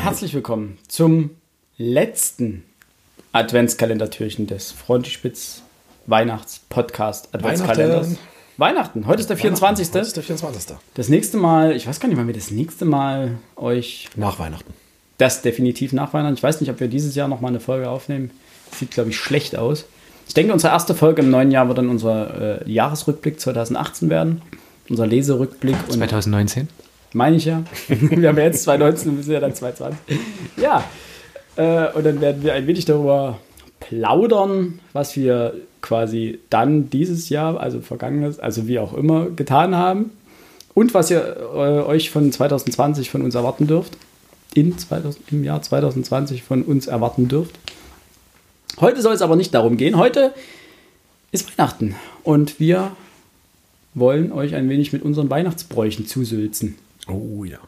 Herzlich willkommen zum letzten Adventskalendertürchen des Frontispitz Weihnachts-Podcast Adventskalenders. Weihnachten. Weihnachten. Heute ist der 24. Heute ist der 24. Das nächste Mal, ich weiß gar nicht, wann wir das nächste Mal euch Nach Weihnachten. das definitiv nach Weihnachten. Ich weiß nicht, ob wir dieses Jahr noch mal eine Folge aufnehmen. Sieht, glaube ich, schlecht aus. Ich denke, unsere erste Folge im neuen Jahr wird dann unser äh, Jahresrückblick 2018 werden. Unser Leserückblick. Und 2019. meine ich ja. wir haben ja jetzt 2019 und wir sind ja dann 2020. Ja. Äh, und dann werden wir ein wenig darüber plaudern, was wir quasi dann dieses Jahr, also vergangenes, also wie auch immer, getan haben. Und was ihr äh, euch von 2020 von uns erwarten dürft. In 2000, Im Jahr 2020 von uns erwarten dürft. Heute soll es aber nicht darum gehen. Heute ist Weihnachten und wir wollen euch ein wenig mit unseren Weihnachtsbräuchen zusülzen. Oh ja.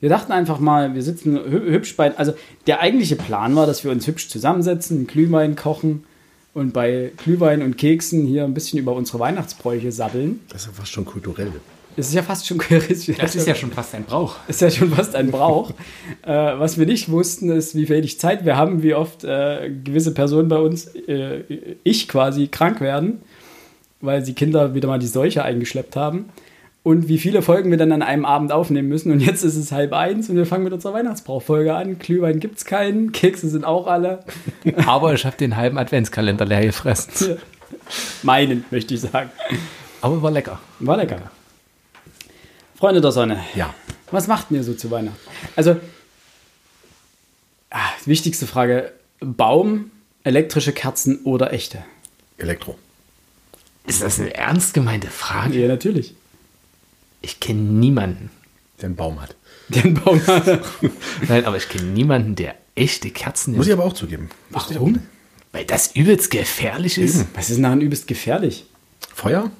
Wir dachten einfach mal, wir sitzen hü- hübsch bei. Also, der eigentliche Plan war, dass wir uns hübsch zusammensetzen, einen Glühwein kochen und bei Glühwein und Keksen hier ein bisschen über unsere Weihnachtsbräuche sabbeln. Das ist ja fast schon kulturell. Das ist ja fast schon charismatisch. Das ist ja schon fast ein Brauch. ist ja schon fast ein Brauch. äh, was wir nicht wussten, ist, wie wenig Zeit wir haben, wie oft äh, gewisse Personen bei uns, äh, ich quasi, krank werden, weil sie Kinder wieder mal die Seuche eingeschleppt haben. Und wie viele Folgen wir dann an einem Abend aufnehmen müssen. Und jetzt ist es halb eins und wir fangen mit unserer Weihnachtsbrauchfolge an. Glühwein gibt es keinen, Kekse sind auch alle. Aber ich habe den halben Adventskalender leer gefressen. Meinen, möchte ich sagen. Aber war lecker. War lecker. Freunde der Sonne. Ja. Was macht ihr so zu Weihnachten? Also, ah, wichtigste Frage: Baum, elektrische Kerzen oder echte? Elektro. Ist das eine ernst gemeinte Frage? Ja, natürlich. Ich kenne niemanden. Der einen Baum hat. Den Baum. Nein, aber ich kenne niemanden, der echte Kerzen Muss nimmt. ich aber auch zugeben. Warum? Weil das übelst gefährlich ist. Was ist nachher übelst gefährlich? Feuer,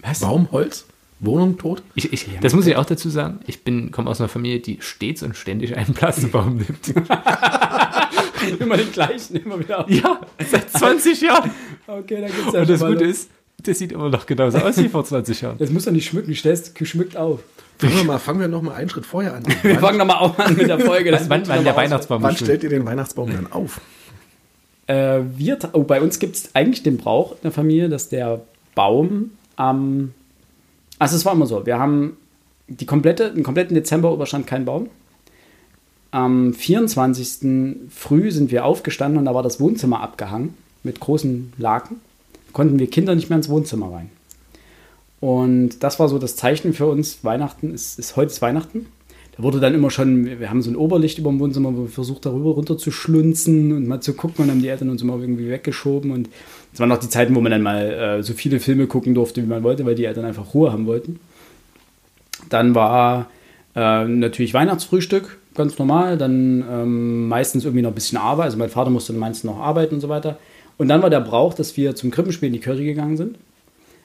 Was? Baum, Holz, Wohnung tot. Ich, ich, das muss ich auch dazu sagen. Ich bin komme aus einer Familie, die stets und ständig einen Plastikbaum nimmt. Immer den gleichen, immer wieder auf. ja, seit 20 Jahren. Okay, dann gibt's ja Und das mal Gute ist, das sieht immer noch genauso aus wie vor 20 Jahren. Das muss doch nicht schmücken, stellst geschmückt auf. Fangen wir, mal, fangen wir noch mal einen Schritt vorher an. Wir Wann, fangen nochmal auch an mit der Folge. das Wann, wann noch der mal Weihnachtsbaum wann stellt ihr den Weihnachtsbaum dann auf? Äh, wir, oh, bei uns gibt es eigentlich den Brauch in der Familie, dass der Baum am. Also es war immer so, wir haben die komplette, den kompletten Dezember über stand kein Baum. Am 24. früh sind wir aufgestanden und da war das Wohnzimmer abgehangen mit großen Laken. Konnten wir Kinder nicht mehr ins Wohnzimmer rein. Und das war so das Zeichen für uns, Weihnachten ist, ist heute Weihnachten. Da wurde dann immer schon, wir haben so ein Oberlicht über dem Wohnzimmer, wo wir versucht, darüber runter zu schlunzen und mal zu gucken und haben die Eltern uns immer irgendwie weggeschoben. Und es waren noch die Zeiten, wo man dann mal äh, so viele Filme gucken durfte, wie man wollte, weil die Eltern einfach Ruhe haben wollten. Dann war äh, natürlich Weihnachtsfrühstück, ganz normal. Dann ähm, meistens irgendwie noch ein bisschen Arbeit. Also mein Vater musste meistens noch arbeiten und so weiter. Und dann war der Brauch, dass wir zum Krippenspiel in die Kirche gegangen sind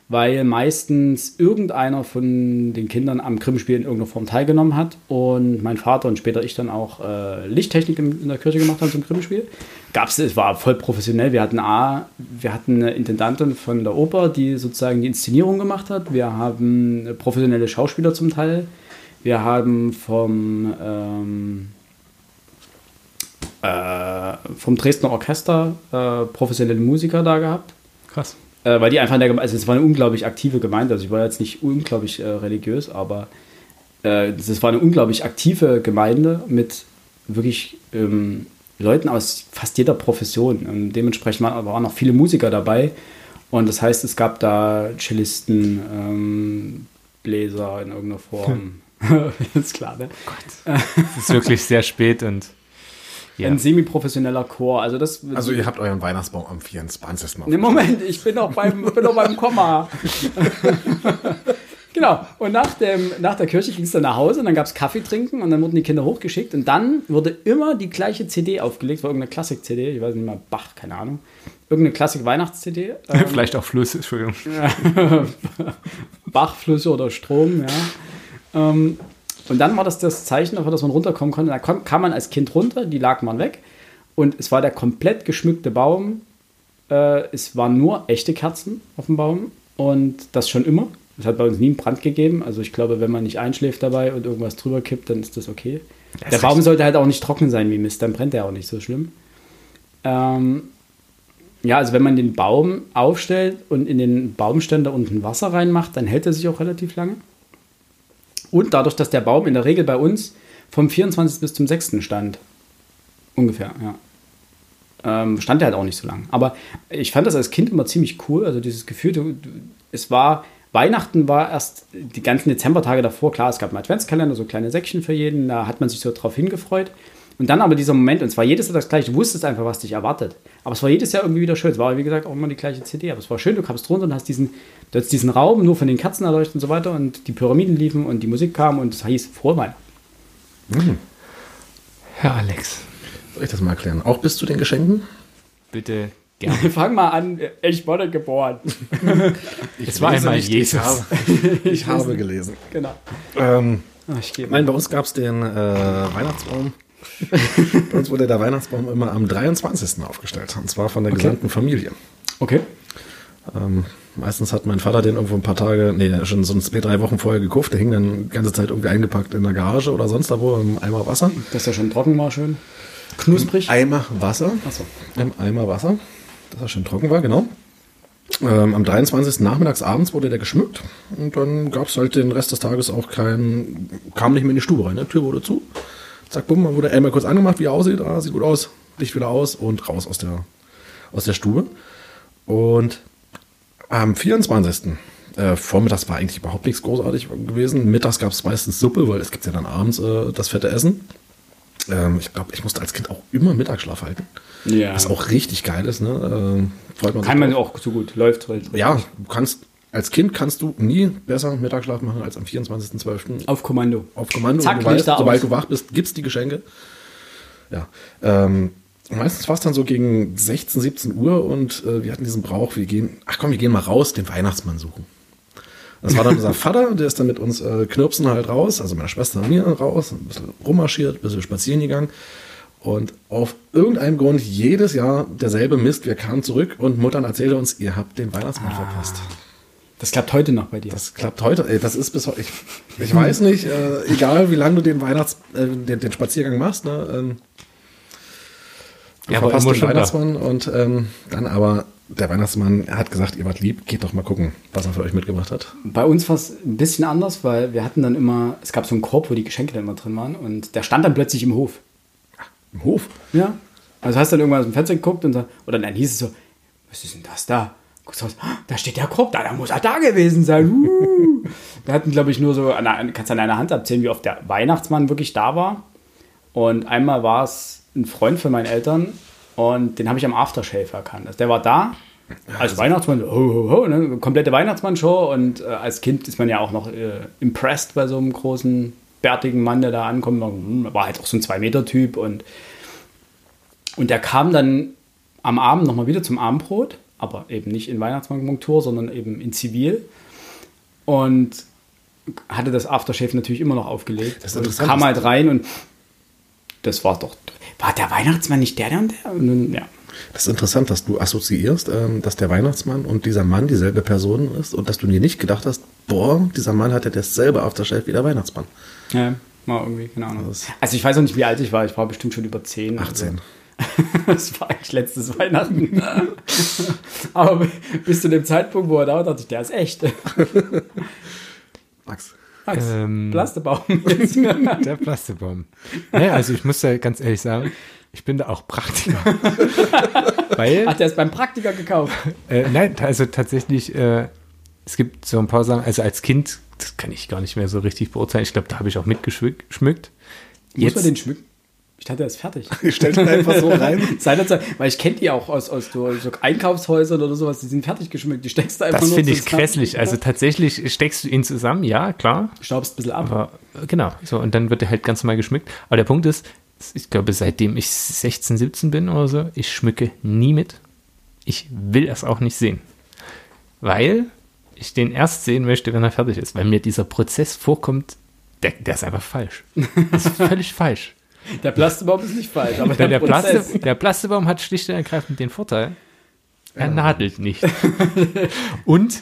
weil meistens irgendeiner von den Kindern am Krippenspiel in irgendeiner Form teilgenommen hat und mein Vater und später ich dann auch äh, Lichttechnik in, in der Kirche gemacht haben zum Krippenspiel. Gab's, es war voll professionell. Wir hatten A, wir hatten eine Intendantin von der Oper, die sozusagen die Inszenierung gemacht hat. Wir haben professionelle Schauspieler zum Teil. Wir haben vom ähm, äh, vom Dresdner Orchester äh, professionelle Musiker da gehabt. Krass. Äh, weil die einfach in der Geme- also es war eine unglaublich aktive Gemeinde. Also ich war jetzt nicht unglaublich äh, religiös, aber äh, es war eine unglaublich aktive Gemeinde mit wirklich ähm, Leuten aus fast jeder Profession. Und dementsprechend waren aber auch noch viele Musiker dabei. Und das heißt, es gab da Cellisten, ähm, Bläser in irgendeiner Form. ist klar, ne? Es ist wirklich sehr spät und ja. Ein semi-professioneller Chor. Also das Also ihr habt euren Weihnachtsbaum am 24. Mal. Ne, Moment, ich bin noch beim, bin noch beim Komma. genau. Und nach, dem, nach der Kirche ging es dann nach Hause und dann gab es Kaffee trinken und dann wurden die Kinder hochgeschickt und dann wurde immer die gleiche CD aufgelegt, war irgendeine Klassik-CD, ich weiß nicht mal, Bach, keine Ahnung. Irgendeine Klassik-Weihnachts-CD. Ähm, Vielleicht auch Fluss, Entschuldigung. Bachflüsse oder Strom, ja. Ähm, und dann war das das Zeichen dafür, dass man runterkommen konnte. Da kam, man als Kind runter, die lag man weg. Und es war der komplett geschmückte Baum. Äh, es waren nur echte Kerzen auf dem Baum. Und das schon immer. Es hat bei uns nie einen Brand gegeben. Also ich glaube, wenn man nicht einschläft dabei und irgendwas drüber kippt, dann ist das okay. Das der Baum sollte halt auch nicht trocken sein wie Mist, dann brennt er auch nicht so schlimm. Ähm, ja, also wenn man den Baum aufstellt und in den Baumständer unten Wasser reinmacht, dann hält er sich auch relativ lange. Und dadurch, dass der Baum in der Regel bei uns vom 24. bis zum 6. stand, ungefähr, ja, ähm, stand er halt auch nicht so lang. Aber ich fand das als Kind immer ziemlich cool. Also dieses Gefühl, es war, Weihnachten war erst die ganzen Dezembertage davor, klar, es gab einen Adventskalender, so kleine Säckchen für jeden, da hat man sich so drauf hingefreut. Und dann aber dieser Moment, und zwar jedes Jahr das gleiche, du wusstest einfach, was dich erwartet. Aber es war jedes Jahr irgendwie wieder schön. Es war, wie gesagt, auch immer die gleiche CD. Aber es war schön, du kamst runter und hast diesen, du hattest diesen Raum nur von den Kerzen erleuchtet und so weiter und die Pyramiden liefen und die Musik kam und es hieß Frohe Weihnachten. Herr Alex, Soll ich das mal erklären? Auch bis zu den Geschenken? bitte gerne. Fang mal an, ich wurde geboren. Es war einmal nicht, Jesus. Ich habe, ich habe gelesen. genau. Ähm, Ach, ich gebe nein, bei uns gab es den äh, Weihnachtsbaum. bei uns wurde der Weihnachtsbaum immer am 23. aufgestellt. Und zwar von der gesamten Familie. Okay. Ähm, meistens hat mein Vater den irgendwo ein paar Tage, nee, schon so zwei, drei Wochen vorher gekauft. Der hing dann die ganze Zeit irgendwie eingepackt in der Garage oder sonst da wo im Eimer Wasser. Dass der schon trocken war, schön. Knusprig. Eimer Wasser. Achso. Im Eimer Wasser, dass er schön trocken war, genau. Ähm, am 23. nachmittags abends wurde der geschmückt und dann gab es halt den Rest des Tages auch kein, kam nicht mehr in die Stube rein. Die Tür wurde zu. Zack, bumm, wurde einmal kurz angemacht, wie er aussieht. Ah, sieht gut aus. Licht wieder aus und raus aus der, aus der Stube. Und am 24. Äh, vormittags war eigentlich überhaupt nichts großartig gewesen. Mittags gab es meistens Suppe, weil es gibt ja dann abends äh, das fette Essen. Ähm, ich glaube, ich musste als Kind auch immer Mittagsschlaf halten. Ja. Was auch richtig geil ist, ne? Freut man Kann sich man auch so gut. Läuft halt. Ja, du kannst, als Kind kannst du nie besser Mittagsschlaf machen als am 24.12. Auf Kommando. auf Kommando. Zack, du weißt, Lichter sobald aus. du wach bist, gibt's die Geschenke. Ja. Ähm, meistens war es dann so gegen 16, 17 Uhr und äh, wir hatten diesen Brauch, wir gehen, ach komm, wir gehen mal raus, den Weihnachtsmann suchen. Das war dann unser Vater, der ist dann mit uns äh, Knirpsen halt raus, also meiner Schwester und mir raus, ein bisschen rummarschiert, ein bisschen spazieren gegangen. Und auf irgendeinem Grund jedes Jahr derselbe Mist. Wir kamen zurück und Muttern erzählte uns, ihr habt den Weihnachtsmann verpasst. Das klappt heute noch bei dir. Das klappt heute. Ey, das ist bis heute. Ich, ich weiß nicht, äh, egal wie lange du den Weihnachts, äh, den, den Spaziergang machst, ne, ähm, du Ja, aber verpasst den schon da. Weihnachtsmann und ähm, dann aber der Weihnachtsmann hat gesagt, ihr wart lieb, geht doch mal gucken, was er für euch mitgebracht hat. Bei uns war es ein bisschen anders, weil wir hatten dann immer, es gab so einen Korb, wo die Geschenke dann immer drin waren und der stand dann plötzlich im Hof. Im Hof. Ja. Also hast dann irgendwann aus dem Fenster geguckt und so, oder dann hieß es so, was ist denn das da? Guckst raus, "Ah, da steht der Korb, da, da muss er da gewesen sein. Uh. wir hatten, glaube ich, nur so, an kannst an einer Hand abzählen, wie oft der Weihnachtsmann wirklich da war. Und einmal war es ein Freund von meinen Eltern und den habe ich am Aftershave erkannt. Also der war da als Weihnachtsmann, ho, ho, ho, ne? komplette Weihnachtsmann-Show und äh, als Kind ist man ja auch noch äh, impressed bei so einem großen, bärtigen Mann, der da ankommt. Hm, War halt auch so ein Zwei-Meter-Typ und und der kam dann am Abend nochmal wieder zum Abendbrot, aber eben nicht in Weihnachtsmarktmontur, sondern eben in Zivil. Und hatte das Aftershave natürlich immer noch aufgelegt. Das ist und kam halt rein und das war doch. War der Weihnachtsmann nicht der, der und der? Und dann, ja. Das ist interessant, dass du assoziierst, ähm, dass der Weihnachtsmann und dieser Mann dieselbe Person ist und dass du dir nicht gedacht hast, boah, dieser Mann hat ja dasselbe Aftershave wie der Weihnachtsmann. ja, mal irgendwie, keine Ahnung. Also ich weiß auch nicht, wie alt ich war. Ich war bestimmt schon über 10. oder 18. So. Das war eigentlich letztes Weihnachten. Aber bis zu dem Zeitpunkt, wo er da war, dachte ich, der ist echt. Max. Max, Ähm, Plastebaum. Der Plastebaum. Naja, also ich muss ja ganz ehrlich sagen, ich bin da auch Praktiker. Weil, Hat er es beim Praktiker gekauft? äh, nein, also tatsächlich, äh, es gibt so ein paar Sachen, also als Kind, das kann ich gar nicht mehr so richtig beurteilen. Ich glaube, da habe ich auch mitgeschmückt. Muss man den schmücken? Ich dachte, er ist fertig. Ich stell den einfach so rein. Seinerzeit, weil ich kenne die auch aus, aus so, so Einkaufshäusern oder sowas, die sind fertig geschmückt. Die steckst du einfach Das finde ich grässlich. Also tatsächlich steckst du ihn zusammen, ja, klar. Staubst ein bisschen ab. Aber genau, so und dann wird er halt ganz normal geschmückt. Aber der Punkt ist, ich glaube, seitdem ich 16, 17 bin oder so, ich schmücke nie mit. Ich will es auch nicht sehen. Weil ich den erst sehen möchte, wenn er fertig ist. Weil mir dieser Prozess vorkommt, der, der ist einfach falsch. Das ist völlig falsch. Der Plastebaum ist nicht falsch, aber der, der. Plaste, der Plastebaum hat schlicht und ergreifend den Vorteil, er nadelt nicht. Und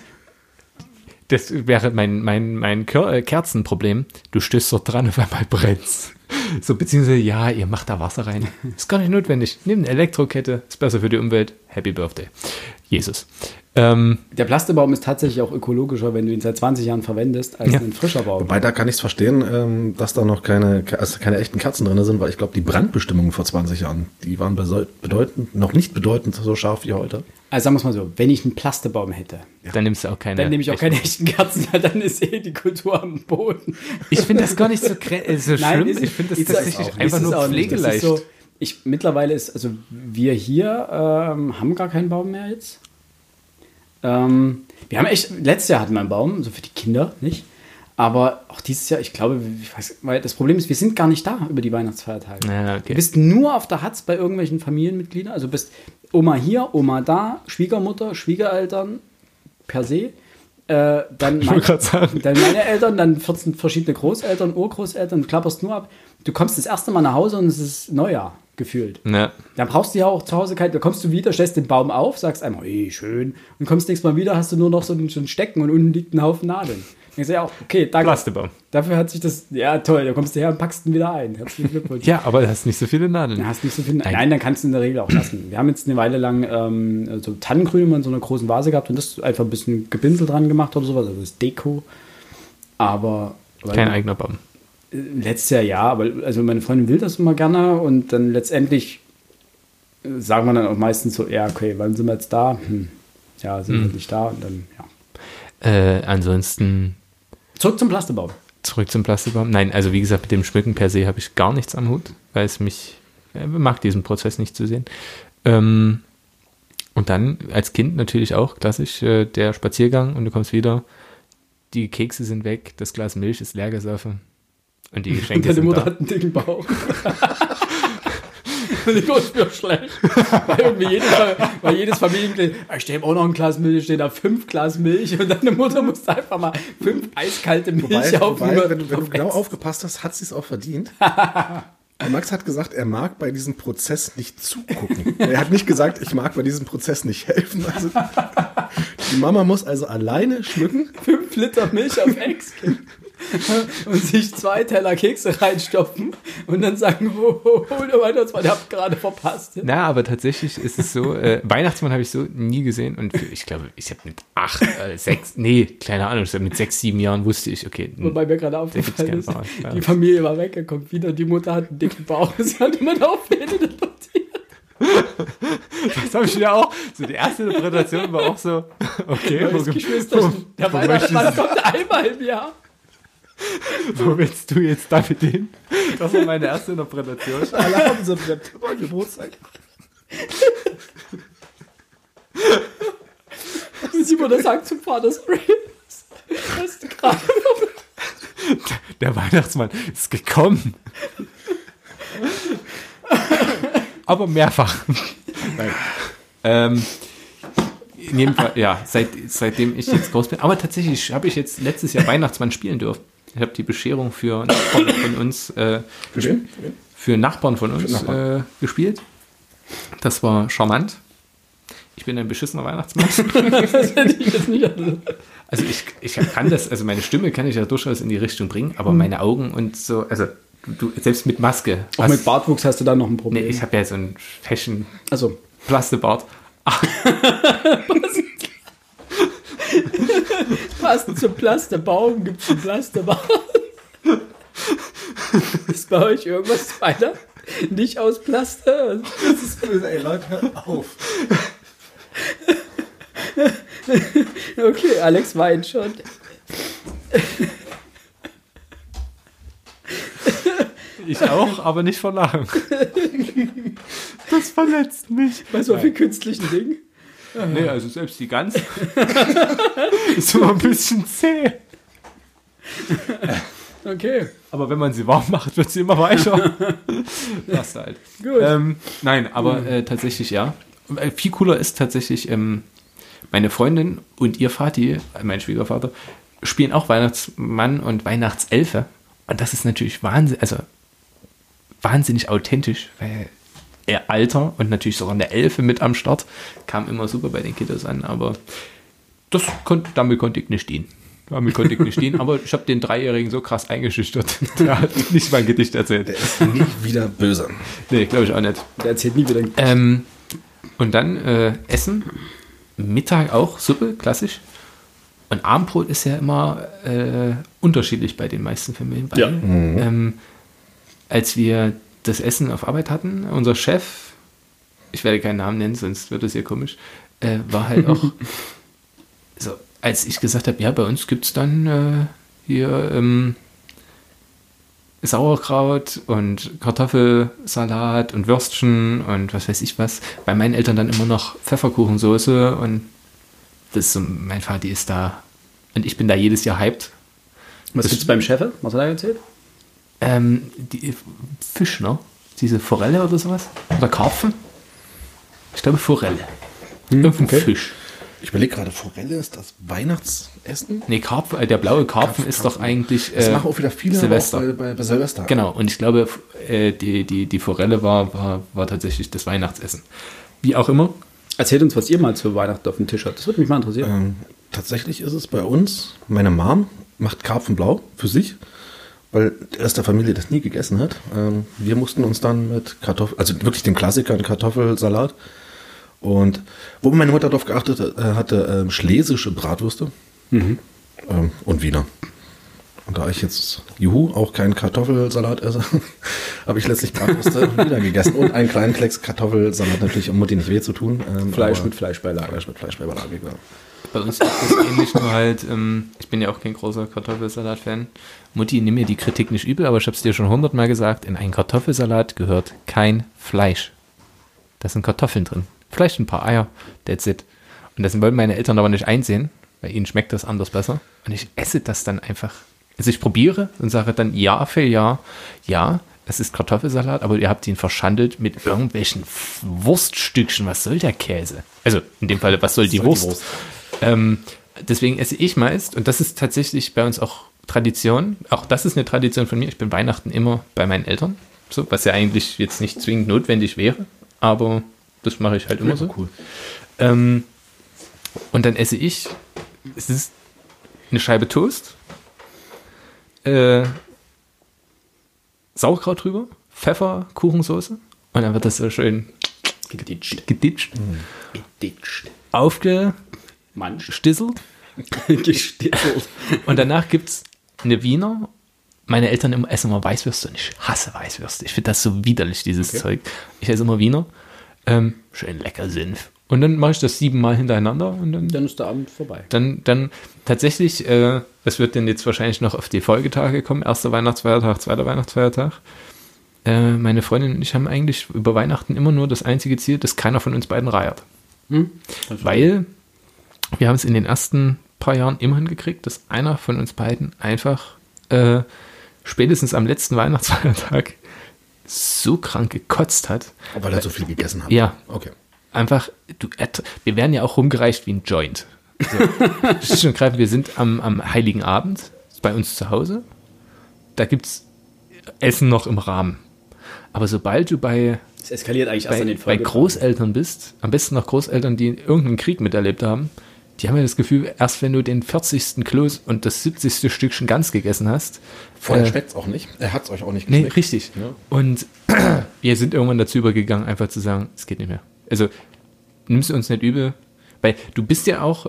das wäre mein, mein, mein äh, Kerzenproblem. Du stößt dort dran, auf einmal brennt's. So, beziehungsweise, ja, ihr macht da Wasser rein. Ist gar nicht notwendig. Nimm eine Elektrokette, ist besser für die Umwelt. Happy Birthday. Jesus. Ähm, Der Plastebaum ist tatsächlich auch ökologischer, wenn du ihn seit 20 Jahren verwendest, als Ja. ein frischer Baum. Wobei, da kann ich es verstehen, ähm, dass da noch keine, also keine echten Kerzen drin sind, weil ich glaube, die Brandbestimmungen vor 20 Jahren, die waren bedeutend, noch nicht bedeutend so scharf wie heute. Also sagen wir es mal so, wenn ich einen Plastebaum hätte, Dann nimmst du auch keine. dann nehme ich auch keine echten Kerzen, weil dann ist eh die Kultur am Boden. Ich finde das gar nicht so, äh, so schlimm. ist- ich finde das ist- tatsächlich einfach nur pflegeleicht. So, ich, mittlerweile ist, also wir hier ähm, haben gar keinen Baum mehr jetzt. Ähm, wir haben echt, letztes Jahr hatten wir einen Baum, so für die Kinder, nicht? Aber auch dieses Jahr, ich glaube, ich weiß, weil das Problem ist, wir sind gar nicht da über die Weihnachtsfeiertage. Ja, Du okay. bist nur auf der Hatz bei irgendwelchen Familienmitgliedern. Also bist Oma hier, Oma da, Schwiegermutter, Schwiegereltern per se. Äh, dann, mein, dann meine Eltern, dann 14 verschiedene Großeltern, Urgroßeltern, du klapperst nur ab. Du kommst das erste Mal nach Hause und es ist Neujahr gefühlt. Ja. Dann brauchst du ja auch zu Hause kein, da kommst du wieder, stellst den Baum auf, sagst einmal, hey, schön, und kommst nächstes Mal wieder, hast du nur noch so ein, so ein Stecken und unten liegt ein Haufen Nadeln. Denkst du ja auch, okay, danke. Plastebaum. Dafür hat sich das, ja toll, da kommst du her und packst ihn wieder ein. Herzlichen Glückwunsch. Ja, aber du hast nicht so viele Nadeln. Dann hast du nicht so viel. Nein. Nein, dann kannst du in der Regel auch lassen. Wir haben jetzt eine Weile lang ähm, so Tannengrün immer in so einer großen Vase gehabt und das einfach ein bisschen Gepinsel dran gemacht oder sowas. Also das Deko. Aber Kein eigener Baum. Letztes Jahr ja, aber also meine Freundin will das immer gerne und dann letztendlich äh, sagen wir dann auch meistens so, ja, okay, wann sind wir jetzt da? Hm. Ja, sind wir nicht da und dann, ja. Äh, ansonsten Zurück zum Plastebaum. zurück zum Plastikbaum. Nein, also wie gesagt, mit dem Schmücken per se habe ich gar nichts am Hut, weil es mich, äh, mag diesen Prozess nicht zu sehen. Ähm, und dann als Kind natürlich auch klassisch äh, der Spaziergang und du kommst wieder, die Kekse sind weg, das Glas Milch ist leer gesoffen und die Und Geschenke deine sind Mutter da. hat einen dicken Bauch. Und ich muss mir schlecht. Weil irgendwie jedes, weil jedes Familienmitglied, "Ah, ich stehe auch noch ein Glas Milch, steht da fünf Glas Milch und deine Mutter muss einfach mal fünf eiskalte Milch Wobei, auf wobei über- wenn, du- wenn du auf genau Ex. aufgepasst hast, hat sie es auch verdient. Max hat gesagt, er mag bei diesem Prozess nicht zugucken. Er hat nicht gesagt, ich mag bei diesem Prozess nicht helfen. Also, die Mama muss also alleine schmücken. fünf Liter Milch auf Ex und sich zwei Teller Kekse reinstopfen und dann sagen, oh, oh, oh der Weihnachtsmann, habt gerade verpasst. Na, aber tatsächlich ist es so, äh, Weihnachtsmann habe ich so nie gesehen und für, ich glaube, ich habe mit acht, äh, sechs, nee, keine Ahnung, mit sechs, sieben Jahren wusste ich, okay, Wobei mir gerade aufgefallen ist, Bauch, ja. die Familie war weggekommen wieder, die Mutter hat einen dicken Bauch, sie hat immer noch notiert. das habe ich ja auch, so die erste Interpretation war auch so, okay, wo, Geschwisterchen, der wo Weihnachtsmann kommt einmal im Jahr. wo willst du jetzt damit hin? Das war meine erste Interpretation. Alle haben so ein Geburtstag. Die Mutter sagt zum Vater, sorry, hast du gerade Der Weihnachtsmann ist gekommen. Aber mehrfach. Nein. Ähm, in jedem Fall, ja, seit, seitdem ich jetzt groß bin. Aber tatsächlich habe ich jetzt letztes Jahr Weihnachtsmann spielen dürfen. Ich habe die Bescherung für Nachbarn von uns, äh, Für wen? Für wen? für Nachbarn von uns Nachbarn. äh, gespielt. Das war charmant. Ich bin ein beschissener Weihnachtsmann. Also, ich, ich kann das, also meine Stimme kann ich ja durchaus in die Richtung bringen, aber meine Augen und so, also du, du selbst mit Maske. auch hast- mit Bartwuchs hast du da noch ein Problem. Nee, ich habe ja so einen Fashion also, Plastebart. passend zum Plasterbaum gibt es einen Plasterbaum. Ist bei euch irgendwas weiter? Nicht aus Plaster? Das ist böse, ey Leute, hört auf. Okay, Alex weint schon. Ich auch, aber nicht vor Lachen. Das verletzt mich. Bei so vielen künstlichen Dingen. Nee, also selbst die Gans ist so ein bisschen zäh. Okay, Aber wenn man sie warm macht, wird sie immer weicher. Passt halt. gut. Ähm, nein, aber äh, tatsächlich ja. Äh, Viel cooler ist tatsächlich, ähm, meine Freundin und ihr Vati, äh, mein Schwiegervater, spielen auch Weihnachtsmann und Weihnachtselfe. Und das ist natürlich wahnsinnig, also wahnsinnig authentisch, weil Alter und natürlich sogar eine Elfe mit am Start kam immer super bei den Kiddos an, aber das konnt, damit konnte ich nicht dienen. Damit konnte ich nicht stehen, aber ich habe den Dreijährigen so krass eingeschüchtert. Der hat nicht mal ein Gedicht erzählt. Der ist nie wieder böse. Nee, glaube ich auch nicht. Der erzählt nie wieder. Ähm, und dann äh, Essen. Mittag auch Suppe, klassisch. Und Abendbrot ist ja immer äh, unterschiedlich bei den meisten Familien. Weil, Ja. ähm, als wir das Essen auf Arbeit hatten, unser Chef, ich werde keinen Namen nennen, sonst wird es hier komisch, äh, war halt auch, so, als ich gesagt habe, ja, bei uns gibt es dann äh, hier ähm, Sauerkraut und Kartoffelsalat und Würstchen und was weiß ich was. Bei meinen Eltern dann immer noch Pfefferkuchensoße und das ist so, mein Vati ist da und ich bin da jedes Jahr hyped. Was Das- gibt's beim Chef? Was hat er erzählt? Ähm, die Fisch, ne? Diese Forelle oder sowas? Oder Karpfen? Ich glaube Forelle. Irgendein okay. Fisch. Ich überlege gerade, Forelle ist das Weihnachtsessen? Nee, Karpfen, äh, der blaue Karpfen Karpfen, ist doch Karpfen. eigentlich Das äh, machen auch wieder viele Silvester. Auch bei, bei, bei Silvester. Genau, und ich glaube, äh, die, die, die Forelle war, war, war tatsächlich das Weihnachtsessen. Wie auch immer. Erzählt uns, was ihr mal zu Weihnachten auf dem Tisch habt. Das würde mich mal interessieren. Ähm, tatsächlich ist es bei uns, meine Mom macht Karpfenblau für sich, weil Rest der Familie das nie gegessen hat. Ähm, wir mussten uns dann mit Kartoffeln, also wirklich den Klassiker, einen Kartoffelsalat. Und wo meine Mutter darauf geachtet äh, hatte, ähm, schlesische Bratwürste ähm, und Wiener. Und da ich jetzt, juhu, auch keinen Kartoffelsalat esse, habe ich letztlich Bratwürste und Wiener gegessen. Und einen kleinen Klecks Kartoffelsalat natürlich, um Mutti nicht weh zu tun. Fleisch mit Fleischbeilage. Fleisch mit Fleischbeilage, genau. Bei uns ist es ähnlich, nur halt, ähm, ich bin ja auch kein großer Kartoffelsalat-Fan. Mutti, nimm mir die Kritik nicht übel, aber ich habe es dir schon hundertmal gesagt, in einen Kartoffelsalat gehört kein Fleisch. Da sind Kartoffeln drin. Vielleicht ein paar Eier, that's it. Und das wollen meine Eltern aber nicht einsehen, weil ihnen schmeckt das anders besser. Und ich esse das dann einfach. Also ich probiere und sage dann Jahr für Jahr, ja, es ist Kartoffelsalat, aber ihr habt ihn verschandelt mit irgendwelchen Wurststückchen. Was soll der Käse? Also in dem Fall, was soll die soll die Wurst? Ähm, deswegen esse ich meist, und das ist tatsächlich bei uns auch Tradition, auch das ist eine Tradition von mir, ich bin Weihnachten immer bei meinen Eltern, so, was ja eigentlich jetzt nicht zwingend notwendig wäre, aber das mache ich halt immer so. Cool. Ähm, und dann esse ich, es ist eine Scheibe Toast, äh, Sauerkraut drüber, Pfeffer, Kuchensoße und dann wird das so schön Geditscht. geditscht, Geditscht. Aufgestisselt Mansch. Gestitzelt. und danach gibt es eine Wiener. Meine Eltern immer, essen immer Weißwürste und ich hasse Weißwürste. Ich finde das so widerlich, dieses Zeug. Ich esse immer Wiener. Ähm, schön lecker Senf. Und dann mache ich das siebenmal hintereinander und dann Dann ist der Abend vorbei. dann, dann tatsächlich, äh, es wird denn jetzt wahrscheinlich noch auf die Folgetage kommen, erster Weihnachtsfeiertag, zweiter Weihnachtsfeiertag. Äh, meine Freundin und ich haben eigentlich über Weihnachten immer nur das einzige Ziel, dass keiner von uns beiden reiert. Weil wir haben es in den ersten paar Jahren immer hingekriegt, dass einer von uns beiden einfach äh, spätestens am letzten Weihnachtsfeiertag so krank gekotzt hat, Weil er so viel gegessen hat. Ja. Okay. einfach, du, wir werden ja auch rumgereicht wie ein Joint. So. Und greifend, wir sind am, am Heiligen Abend bei uns zu Hause. Da gibt es Essen noch im Rahmen. Aber sobald du bei, Es eskaliert eigentlich erst bei, an den bei. Großeltern bist, am besten noch Großeltern, die irgendeinen Krieg miterlebt haben, die haben ja das Gefühl, erst wenn du den 40. Kloß und das 70. Stückchen ganz gegessen hast, Vorher äh, schmeckt es auch nicht. Er hat es euch auch nicht Nee, geschmeckt. richtig. Ja. Und wir sind irgendwann dazu übergegangen, einfach zu sagen, es geht nicht mehr. Also nimmst du uns nicht übel, weil du bist ja auch,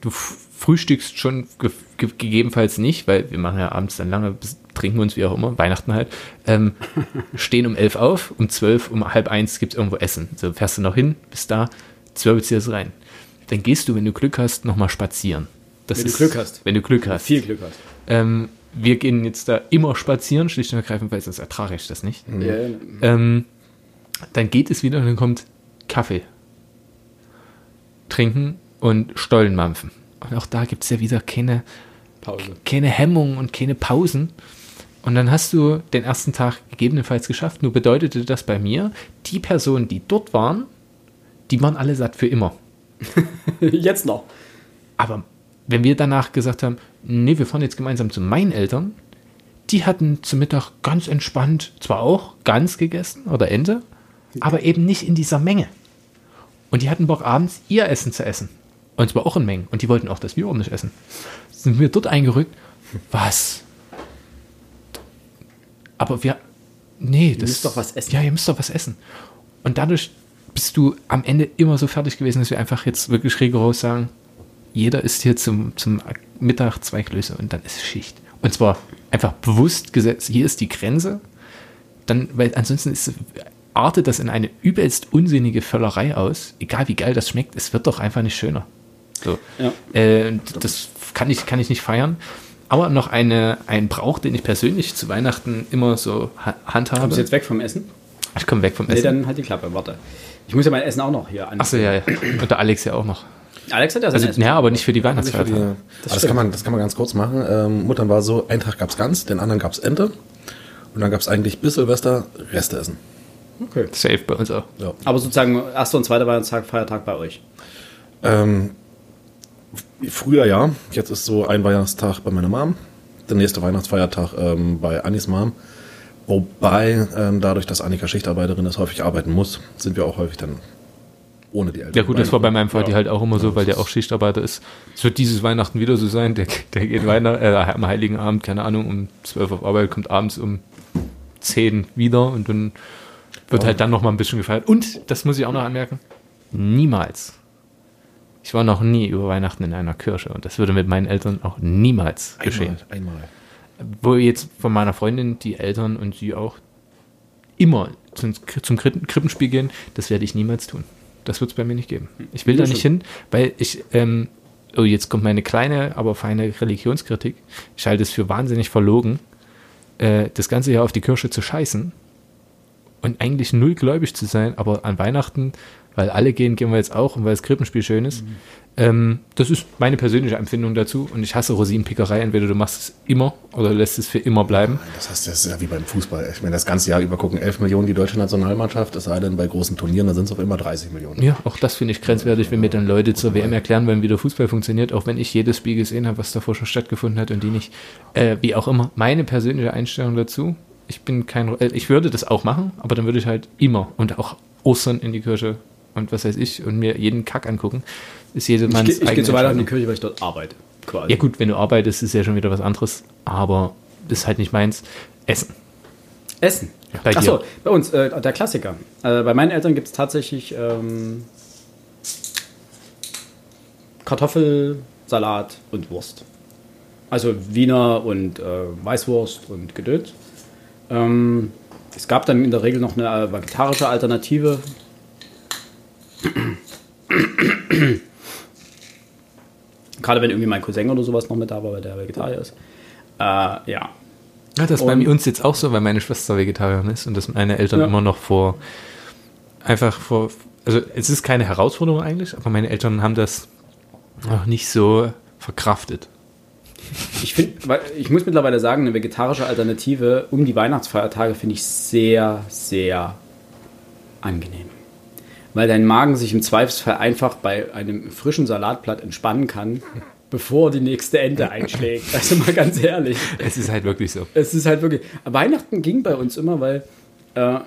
du frühstückst schon ge ge gegebenenfalls nicht, weil wir machen ja abends dann lange, bis, trinken uns wie auch immer, Weihnachten halt, ähm, stehen um elf auf, um zwölf, um halb eins gibt es irgendwo Essen. So fährst du noch hin, bist da, zwölf ziehst du rein. Dann gehst du, wenn du Glück hast, nochmal spazieren. Das Wenn du Glück hast. Wenn du Glück hast. Viel Glück hast. Ähm, wir gehen jetzt da immer spazieren, schlicht und ergreifend, weil sonst ertrage ich das nicht. Ja, Ähm, dann geht es wieder und dann kommt Kaffee. Trinken und Stollen mampfen. Und auch da gibt es ja wieder keine, Pause. keine Hemmungen und keine Pausen. Und dann hast du den ersten Tag gegebenenfalls geschafft. Nur bedeutete das bei mir, die Personen, die dort waren, die waren alle satt für immer. Jetzt noch. Aber wenn wir danach gesagt haben, nee, wir fahren jetzt gemeinsam zu meinen Eltern, die hatten zum Mittag ganz entspannt, zwar auch Gans gegessen oder Ente, aber eben nicht in dieser Menge. Und die hatten Bock, abends ihr Essen zu essen. Und zwar auch in Mengen. Und die wollten auch, dass wir ordentlich essen. Sind wir dort eingerückt? Was? Aber wir. Nee, das. müsst doch was essen. Ja, ihr müsst doch was essen. Und dadurch bist du am Ende immer so fertig gewesen, dass wir einfach jetzt wirklich rigoros sagen, jeder isst hier zum, zum Mittag zwei Klöße und dann ist Schicht. Und zwar einfach bewusst gesetzt, hier ist die Grenze. Dann, weil ansonsten ist, artet das in eine übelst unsinnige Völlerei aus. Egal wie geil das schmeckt, es wird doch einfach nicht schöner. So. Ja. Äh, das kann ich, kann ich nicht feiern. Aber noch eine, ein Brauch, den ich persönlich zu Weihnachten immer so ha handhabe. Kommst du jetzt weg vom Essen? ich komme weg vom Nee, Essen. dann halt die Klappe, warte. Ich muss ja mein Essen auch noch hier an. Achso, ja, ja. Und der Alex ja auch noch. Alex hat ja sein Also, Essen. ja, aber nicht für die Weihnachtsfeiertage. das, das, kann man, das kann man ganz kurz machen. Ähm, Muttern war so, einen Tag gab's Gans, den anderen gab's Ente. Und dann gab's eigentlich bis Silvester Reste essen. Okay. Safe bei uns auch. Ja. Aber sozusagen erster und zweiter Weihnachtstag, Feiertag bei euch. Ähm, früher ja, jetzt ist so ein Weihnachtstag bei meiner Mom, der nächste Weihnachtsfeiertag ähm, bei Annis Mom. Wobei, ähm, dadurch, dass Annika Schichtarbeiterin ist, häufig arbeiten muss, sind wir auch häufig dann ohne die Eltern. Ja gut, das war bei meinem Vati Ja. halt auch immer so, weil der auch Schichtarbeiter ist. Es wird dieses Weihnachten wieder so sein. Der, der geht Weihnacht, äh, am Heiligen Abend, keine Ahnung, um 12 auf Arbeit, kommt abends um 10 wieder und dann wird halt dann noch mal ein bisschen gefeiert. Und, das muss ich auch noch anmerken, niemals. Ich war noch nie über Weihnachten in einer Kirche und das würde mit meinen Eltern auch niemals geschehen. Einmal, einmal. Wo jetzt von meiner Freundin die Eltern und sie auch immer zum, zum Krippen- Krippenspiel gehen, das werde ich niemals tun. Das wird es bei mir nicht geben. Ich will da nicht hin, weil ich, ähm, oh, jetzt kommt meine kleine, aber feine Religionskritik. Ich halte es für wahnsinnig verlogen, äh, das ganze Jahr auf die Kirche zu scheißen und eigentlich null gläubig zu sein, aber an Weihnachten, weil alle gehen, gehen wir jetzt auch und weil das Krippenspiel schön ist. Ähm, das ist meine persönliche Empfindung dazu und ich hasse Rosinenpickerei. Entweder du machst es immer oder lässt es für immer bleiben. Das heißt, das ist ja wie beim Fußball. Ich meine, das ganze Jahr über gucken 11 Millionen die deutsche Nationalmannschaft, es sei denn bei großen Turnieren, da sind es auf immer 30 Millionen. Ja, auch das finde ich grenzwertig, wenn mir dann Leute zur WM erklären wollen, wie der Fußball funktioniert, auch wenn ich jedes Spiel gesehen habe, was davor schon stattgefunden hat und die nicht. Äh, wie auch immer, meine persönliche Einstellung dazu, ich bin kein, äh, ich würde das auch machen, aber dann würde ich halt immer und auch Ostern in die Kirche und was weiß ich und mir jeden Kack angucken. Ist Ich, jedermanns geh- ich gehe zu Weihnachten in die. Kirche, weil ich dort arbeite. Quasi. Ja gut, wenn du arbeitest, ist ja schon wieder was anderes, aber ist halt nicht meins. Essen. Essen. Bei Achso, bei uns, äh, der Klassiker. Äh, bei meinen Eltern gibt es tatsächlich ähm, Kartoffelsalat und Wurst. Also Wiener und äh, Weißwurst und Gedöns. Ähm, es gab dann in der Regel noch eine vegetarische Alternative. Gerade wenn irgendwie mein Cousin oder sowas noch mit da war, weil der Vegetarier ist. Äh, ja, Ja, das ist bei uns jetzt auch so, weil meine Schwester Vegetarierin ist und das meine Eltern Ja. immer noch vor, einfach vor, also es ist keine Herausforderung eigentlich, aber meine Eltern haben das noch nicht so verkraftet. Ich finde, ich muss mittlerweile sagen, eine vegetarische Alternative um die Weihnachtsfeiertage finde ich sehr, sehr angenehm. Weil dein Magen sich im Zweifelsfall einfach bei einem frischen Salatblatt entspannen kann, bevor die nächste Ente einschlägt. Also mal ganz ehrlich. Es ist halt wirklich so. Es ist halt wirklich. Weihnachten ging bei uns immer, weil, äh,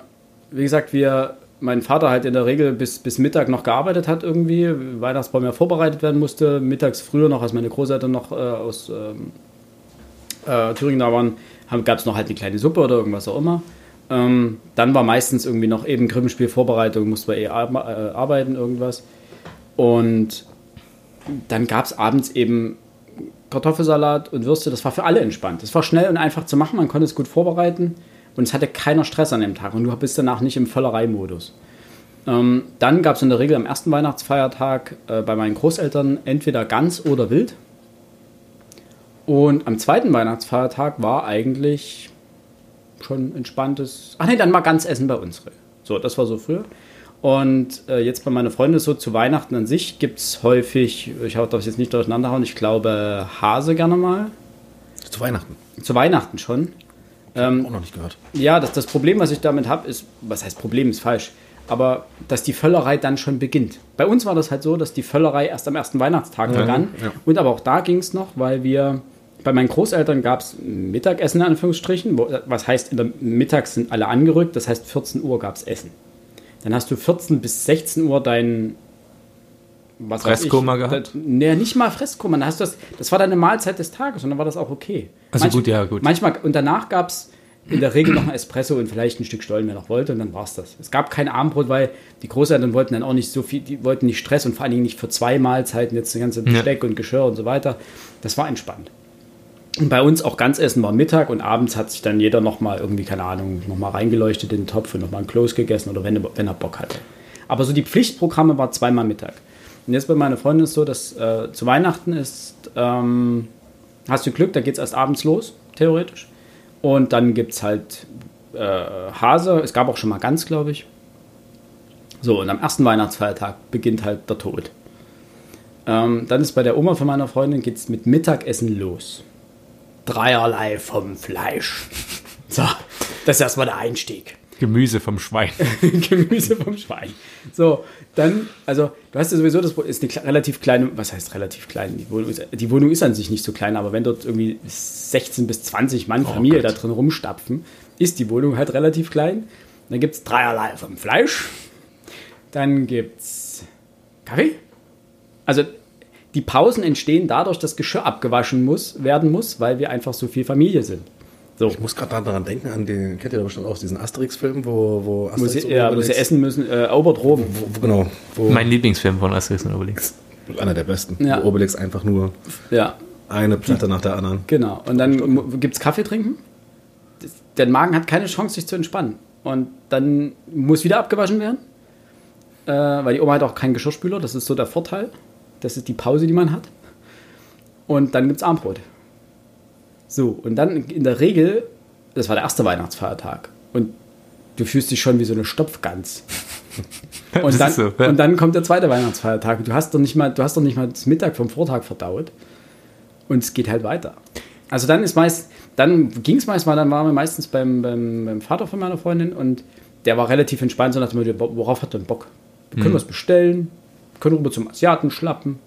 wie gesagt, wir, mein Vater halt in der Regel bis, bis Mittag noch gearbeitet hat irgendwie, Weihnachtsbaum ja vorbereitet werden musste, mittags früher noch, als meine Großeltern noch äh, aus ähm, äh, Thüringen da waren, gab es noch halt eine kleine Suppe oder irgendwas auch immer. Ähm, dann war meistens irgendwie noch eben Krippenspiel Vorbereitung, musste man eh äh, arbeiten, irgendwas. Und dann gab es abends eben Kartoffelsalat und Würste. Das war für alle entspannt. Das war schnell und einfach zu machen. Man konnte es gut vorbereiten und es hatte keiner Stress an dem Tag. Und du bist danach nicht im Völlereimodus. Ähm, dann gab es in der Regel am ersten Weihnachtsfeiertag äh, bei meinen Großeltern entweder Gans oder Wild. Und am zweiten Weihnachtsfeiertag war eigentlich schon entspanntes. Ach nee, dann mal Gans essen bei uns. So, das war so früher. Und äh, jetzt bei meiner Freundin ist so zu Weihnachten an sich gibt es häufig, ich darf das jetzt nicht durcheinander hauen, ich glaube Hase gerne mal. Zu Weihnachten. Zu Weihnachten schon. Ähm, Auch noch nicht gehört. ja, das, das Problem, was ich damit habe, ist, was heißt Problem, ist falsch, aber dass die Völlerei dann schon beginnt. Bei uns war das halt so, dass die Völlerei erst am ersten Weihnachtstag begann. ja. Und aber auch da ging es noch, weil wir, bei meinen Großeltern gab es Mittagessen in Anführungsstrichen, was heißt, in der Mittags sind alle angerückt, das heißt 14 Uhr gab es Essen. Dann hast du 14 bis 16 Uhr dein was Fresskoma gehabt? Nee, nicht mal Fresskoma. Dann hast du das, das war deine Mahlzeit des Tages und dann war das auch okay. Also gut, ja, gut. Manchmal, und danach gab es in der Regel noch ein Espresso und vielleicht ein Stück Stollen, wer noch wollte, und dann war es das. Es gab kein Abendbrot, weil die Großeltern wollten dann auch nicht so viel, die wollten nicht Stress und vor allen Dingen nicht für zwei Mahlzeiten jetzt das ganze Besteck und Geschirr und so weiter. Das war entspannt. Und bei uns auch ganz Essen war Mittag und abends hat sich dann jeder nochmal irgendwie, keine Ahnung, nochmal reingeleuchtet in den Topf und nochmal ein Kloß gegessen oder wenn, wenn er Bock hatte. Aber so die Pflichtprogramme war zweimal Mittag. Und jetzt bei meiner Freundin ist es so, dass äh, zu Weihnachten ist, ähm, hast du Glück, da geht es erst abends los, theoretisch. Und dann gibt es halt äh, Hase, es gab auch schon mal Gans, glaube ich. So, und am ersten Weihnachtsfeiertag beginnt halt der Tod. Ähm, dann ist bei der Oma von meiner Freundin geht es mit Mittagessen los. Dreierlei vom Fleisch. So, das ist erstmal der Einstieg. Gemüse vom Schwein. Gemüse vom Schwein. So, dann, also du hast ja sowieso, das ist eine relativ kleine, was heißt relativ klein? Die Wohnung, ist, die Wohnung ist an sich nicht so klein, aber wenn dort irgendwie 16 bis 20 Mann Familie da Gott. drin rumstapfen, ist die Wohnung halt relativ klein. Dann gibt es dreierlei vom Fleisch. Dann gibt es Kaffee. Also die Pausen entstehen dadurch, dass Geschirr abgewaschen muss, werden muss, weil wir einfach so viel Familie sind. So. Ich muss gerade daran denken, an den, kennt ihr da bestimmt auch diesen Asterix-Film, wo, wo Wo Asterix sie, ja, wo sie Obelix- essen müssen, äh, Obertroben. Wo, wo, genau, wo Mein Lieblingsfilm von Asterix und Obelix. einer der besten, Ja. wo Obelix einfach nur Ja, eine Platte nach der anderen. Genau. Und dann gibt es Kaffee trinken. Der Magen hat keine Chance, sich zu entspannen. Und dann muss wieder abgewaschen werden. Äh, weil die Oma hat auch keinen Geschirrspüler. Das ist so der Vorteil. Das ist die Pause, die man hat. Und dann gibt es Armbrot. So, und dann in der Regel, das war der erste Weihnachtsfeiertag. Und du fühlst dich schon wie so eine Stopfgans. Und dann, so, ja. und dann kommt der zweite Weihnachtsfeiertag. Du hast doch nicht mal, du hast doch nicht mal das Mittag vom Vortag verdaut. Und es geht halt weiter. Also dann ist meist, dann ging es meist mal, dann waren wir meistens beim, beim, beim Vater von meiner Freundin und der war relativ entspannt, so dem Motto, worauf hat er denn Bock? Wir können was bestellen, können rüber zum Asiaten schlappen.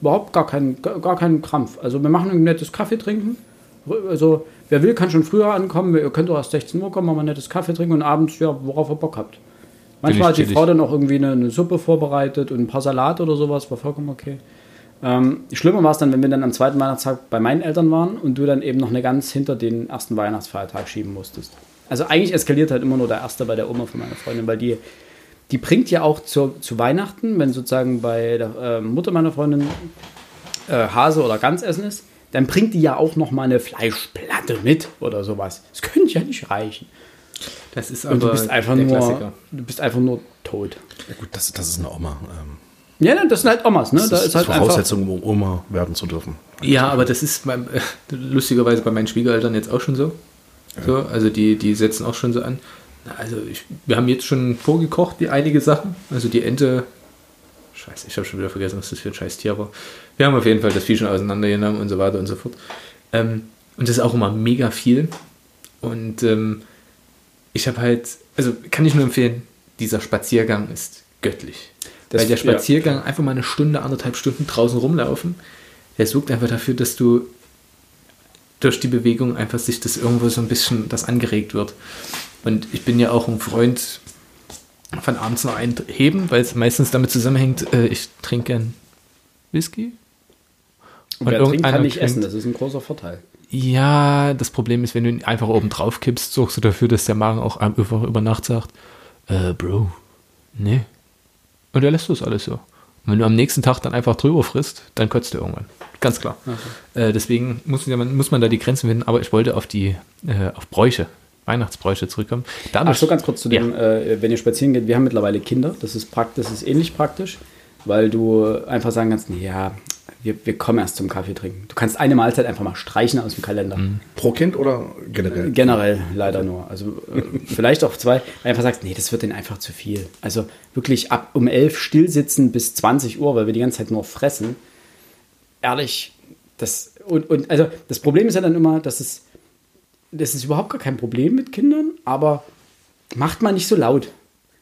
Überhaupt gar kein, gar, gar keinen Krampf. Also wir machen ein nettes Kaffee trinken. Also wer will, kann schon früher ankommen. Ihr könnt auch erst 16 Uhr kommen, wir ein nettes Kaffee trinken und abends, ja, worauf ihr Bock habt. Manchmal hat die. Frau dann auch irgendwie eine, eine Suppe vorbereitet und ein paar Salate oder sowas, war vollkommen okay. Ähm, schlimmer war es dann, wenn wir dann am zweiten Weihnachtstag bei meinen Eltern waren und du dann eben noch eine ganz hinter den ersten Weihnachtsfeiertag schieben musstest. Also eigentlich eskaliert halt immer nur der erste bei der Oma von meiner Freundin, weil die, die bringt ja auch zu, zu Weihnachten, wenn sozusagen bei der äh, Mutter meiner Freundin äh, Hase oder Gans essen ist, dann bringt die ja auch noch mal eine Fleischplatte mit oder sowas. Das könnte ja nicht reichen. Das ist Und du bist einfach der nur, Klassiker. du bist einfach nur tot. Ja gut, das, das ist eine Oma. Ähm, Ja, ne, das sind halt Omas, ne? das Da ist, ist halt. Voraussetzung, um Oma werden zu dürfen. Ja, aber das ist beim, äh, lustigerweise bei meinen Schwiegereltern jetzt auch schon so. so also die, die setzen auch schon so an. Also ich, wir haben jetzt schon vorgekocht, die einige Sachen. Also die Ente. Scheiße, ich habe schon wieder vergessen, was das für ein scheiß Tier war. Wir haben auf jeden Fall das Vieh schon auseinandergenommen und so weiter und so fort. Ähm, und das ist auch immer mega viel. Und ähm, ich habe halt, also kann ich nur empfehlen, dieser Spaziergang ist göttlich. Das- Weil der ja, Spaziergang, einfach mal eine Stunde, anderthalb Stunden draußen rumlaufen, der sorgt einfach dafür, dass du durch die Bewegung einfach sich das irgendwo so ein bisschen, das angeregt wird. Und ich bin ja auch ein Freund von abends noch ein heben, weil es meistens damit zusammenhängt, äh, ich trinke gern Whisky. Und wer trinkt, kann nicht essen. Das ist ein großer Vorteil. Ja, das Problem ist, wenn du ihn einfach oben drauf kippst, sorgst du dafür, dass der Magen auch einfach über Nacht sagt, äh, Bro, nee. Und er lässt das alles so. Und wenn du am nächsten Tag dann einfach drüber frisst, dann kotzt du irgendwann. Ganz klar. Äh, deswegen muss man, muss man da die Grenzen finden. Aber ich wollte auf die, äh, auf Bräuche, Weihnachtsbräuche zurückkommen. Dadurch, Ach so, ganz kurz zu dem, äh, wenn ihr spazieren geht, wir haben mittlerweile Kinder, das ist, prakt das ist ähnlich praktisch, weil du einfach sagen kannst, ja, wir, wir kommen erst zum Kaffee trinken. Du kannst eine Mahlzeit einfach mal streichen aus dem Kalender. Pro Kind oder generell? Generell leider nur. Also äh, vielleicht auch zwei, einfach sagst, nee, das wird denen einfach zu viel. Also wirklich ab um elf stillsitzen bis 20 Uhr, weil wir die ganze Zeit nur fressen. Ehrlich, das und, und also das Problem ist ja dann immer, dass es das ist überhaupt gar kein Problem mit Kindern, aber macht man nicht so laut.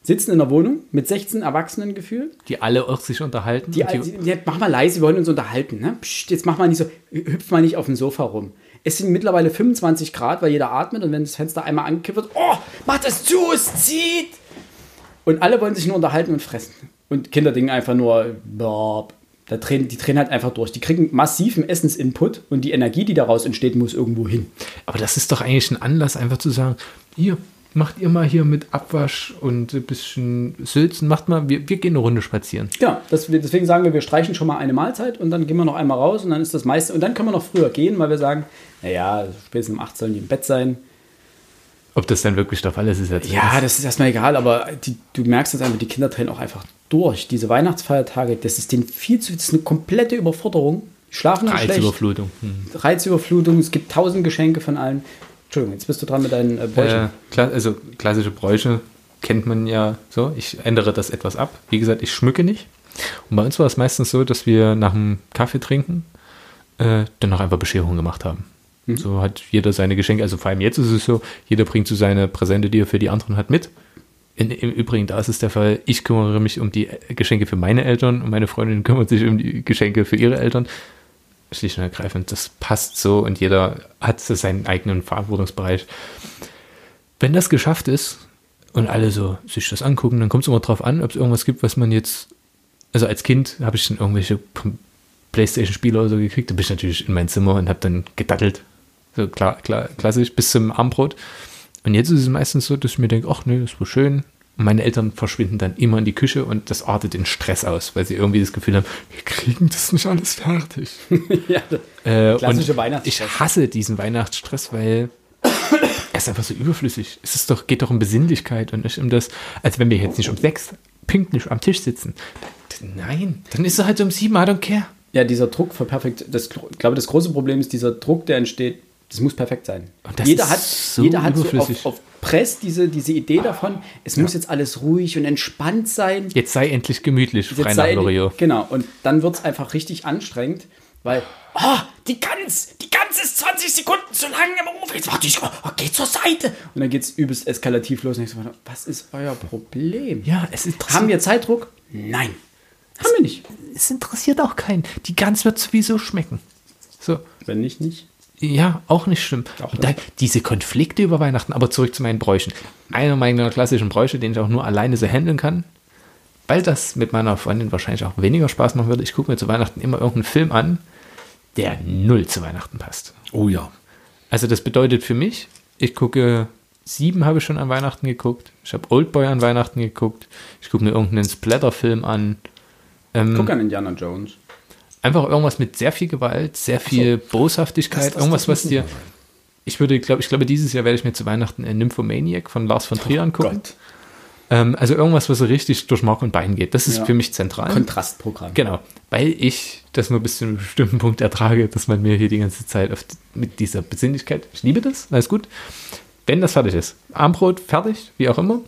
Sitzen in der Wohnung mit 16 Erwachsenen gefühlt. die alle auch sich unterhalten. Die, die, die, mach mal leise, wir wollen uns unterhalten. Ne? Psst, jetzt mach mal nicht so, hüpf mal nicht auf dem Sofa rum. Es sind mittlerweile 25 Grad, weil jeder atmet und wenn das Fenster einmal angekippt wird, oh, mach das zu, es zieht. Und alle wollen sich nur unterhalten und fressen. Und Kinder denken einfach nur, boah, da drehen, die drehen halt einfach durch. Die kriegen massiven Essensinput und die Energie, die daraus entsteht, muss irgendwo hin. Aber das ist doch eigentlich ein Anlass, einfach zu sagen, hier, macht ihr mal hier mit Abwasch und ein bisschen Sülzen, macht mal, wir, wir gehen eine Runde spazieren. Genau, das, deswegen sagen wir, wir streichen schon mal eine Mahlzeit und dann gehen wir noch einmal raus und dann ist das meiste. Und dann können wir noch früher gehen, weil wir sagen, naja, spätestens um 8 sollen die im Bett sein. Ob das dann wirklich der Fall ist, ist jetzt Ja, das ist erstmal egal, aber die, du merkst jetzt einfach, die Kinder drehen auch einfach durch. Diese Weihnachtsfeiertage, das ist denen viel zu, das ist eine komplette Überforderung. Die schlafen dann schlecht. Reizüberflutung. Hm. Reizüberflutung, es gibt tausend Geschenke von allen. Entschuldigung, jetzt bist du dran mit deinen äh, Bräuchen. Äh, also klassische Bräuche kennt man ja so. Ich ändere das etwas ab. Wie gesagt, ich schmücke nicht. Und bei uns war es meistens so, dass wir nach dem Kaffee trinken äh, dann noch einfach Bescherung gemacht haben. Mhm. So hat jeder seine Geschenke. Also vor allem jetzt ist es so, jeder bringt so seine Präsente, die er für die anderen hat, mit. In, Im Übrigen, da ist es der Fall, ich kümmere mich um die Geschenke für meine Eltern und meine Freundin kümmert sich um die Geschenke für ihre Eltern. Schlicht und ergreifend, das passt so und jeder hat so seinen eigenen Verantwortungsbereich. Wenn das geschafft ist und alle so sich das angucken, dann kommt es immer drauf an, ob es irgendwas gibt, was man jetzt, also als Kind habe ich dann irgendwelche Playstation-Spiele oder so gekriegt, da bin ich natürlich in mein Zimmer und habe dann gedattelt. So klar, klar, klassisch, bis zum Armbrot. Und jetzt ist es meistens so, dass ich mir denke, ach nee, das war schön. Meine Eltern verschwinden dann immer in die Küche und das artet in Stress aus, weil sie irgendwie das Gefühl haben, wir kriegen das nicht alles fertig. ja, Äh, Klassische Weihnachtsstress. Ich hasse diesen Weihnachtsstress, weil er ist einfach so überflüssig. Es ist doch, geht doch um Besinnlichkeit und nicht um das, als wenn wir jetzt nicht um sechs pünktlich am Tisch sitzen. Nein, dann ist er halt um sieben, I don't care. ja, dieser Druck für perfekt, das, ich glaube, das große Problem ist dieser Druck, der entsteht, das muss perfekt sein. Jeder hat, so jeder hat so überflüssig. auf, auf Press diese, diese Idee davon, es muss jetzt alles ruhig und entspannt sein. Jetzt sei endlich gemütlich, Jetzt frei nach sei- Loriot. Genau, und dann wird es einfach richtig anstrengend, weil, ah, die Gans, die Gans ist 20 Sekunden zu lang im Ofen, jetzt warte ich, oh, geh zur Seite. Und dann geht es übelst eskalativ los und ich so, was ist euer Problem? Ja, es interessiert, Haben wir Zeitdruck? Nein. Haben wir nicht. es interessiert auch keinen. Die Gans wird sowieso schmecken. So, Wenn nicht, nicht. Ja, auch nicht schlimm. Auch Und da, diese Konflikte über Weihnachten, aber zurück zu meinen Bräuchen. Einer meiner klassischen Bräuche, den ich auch nur alleine so handeln kann, weil das mit meiner Freundin wahrscheinlich auch weniger Spaß machen würde. Ich gucke mir zu Weihnachten immer irgendeinen Film an, der null zu Weihnachten passt. Oh ja. Also das bedeutet für mich, ich gucke, sieben habe ich schon an Weihnachten geguckt, ich habe Oldboy an Weihnachten geguckt, ich gucke mir irgendeinen Splatter-Film an. Ähm, Guck an Indiana Jones. Einfach irgendwas mit sehr viel Gewalt, sehr viel Boshaftigkeit, Das- das- irgendwas, was dir... Ich würde, glaube ich, glaube, dieses Jahr werde ich mir zu Weihnachten äh, Nymphomaniac von Lars von Trier angucken. Gott. Ähm, also irgendwas, was so richtig durch Mark und Bein geht. Das ist Ja. für mich zentral. Kontrastprogramm. Genau, weil ich das nur bis zu einem bestimmten Punkt ertrage, dass man mir hier die ganze Zeit auf, mit dieser Besinnlichkeit, ich liebe das, alles gut. Wenn das fertig ist, Armbrot fertig, wie auch immer,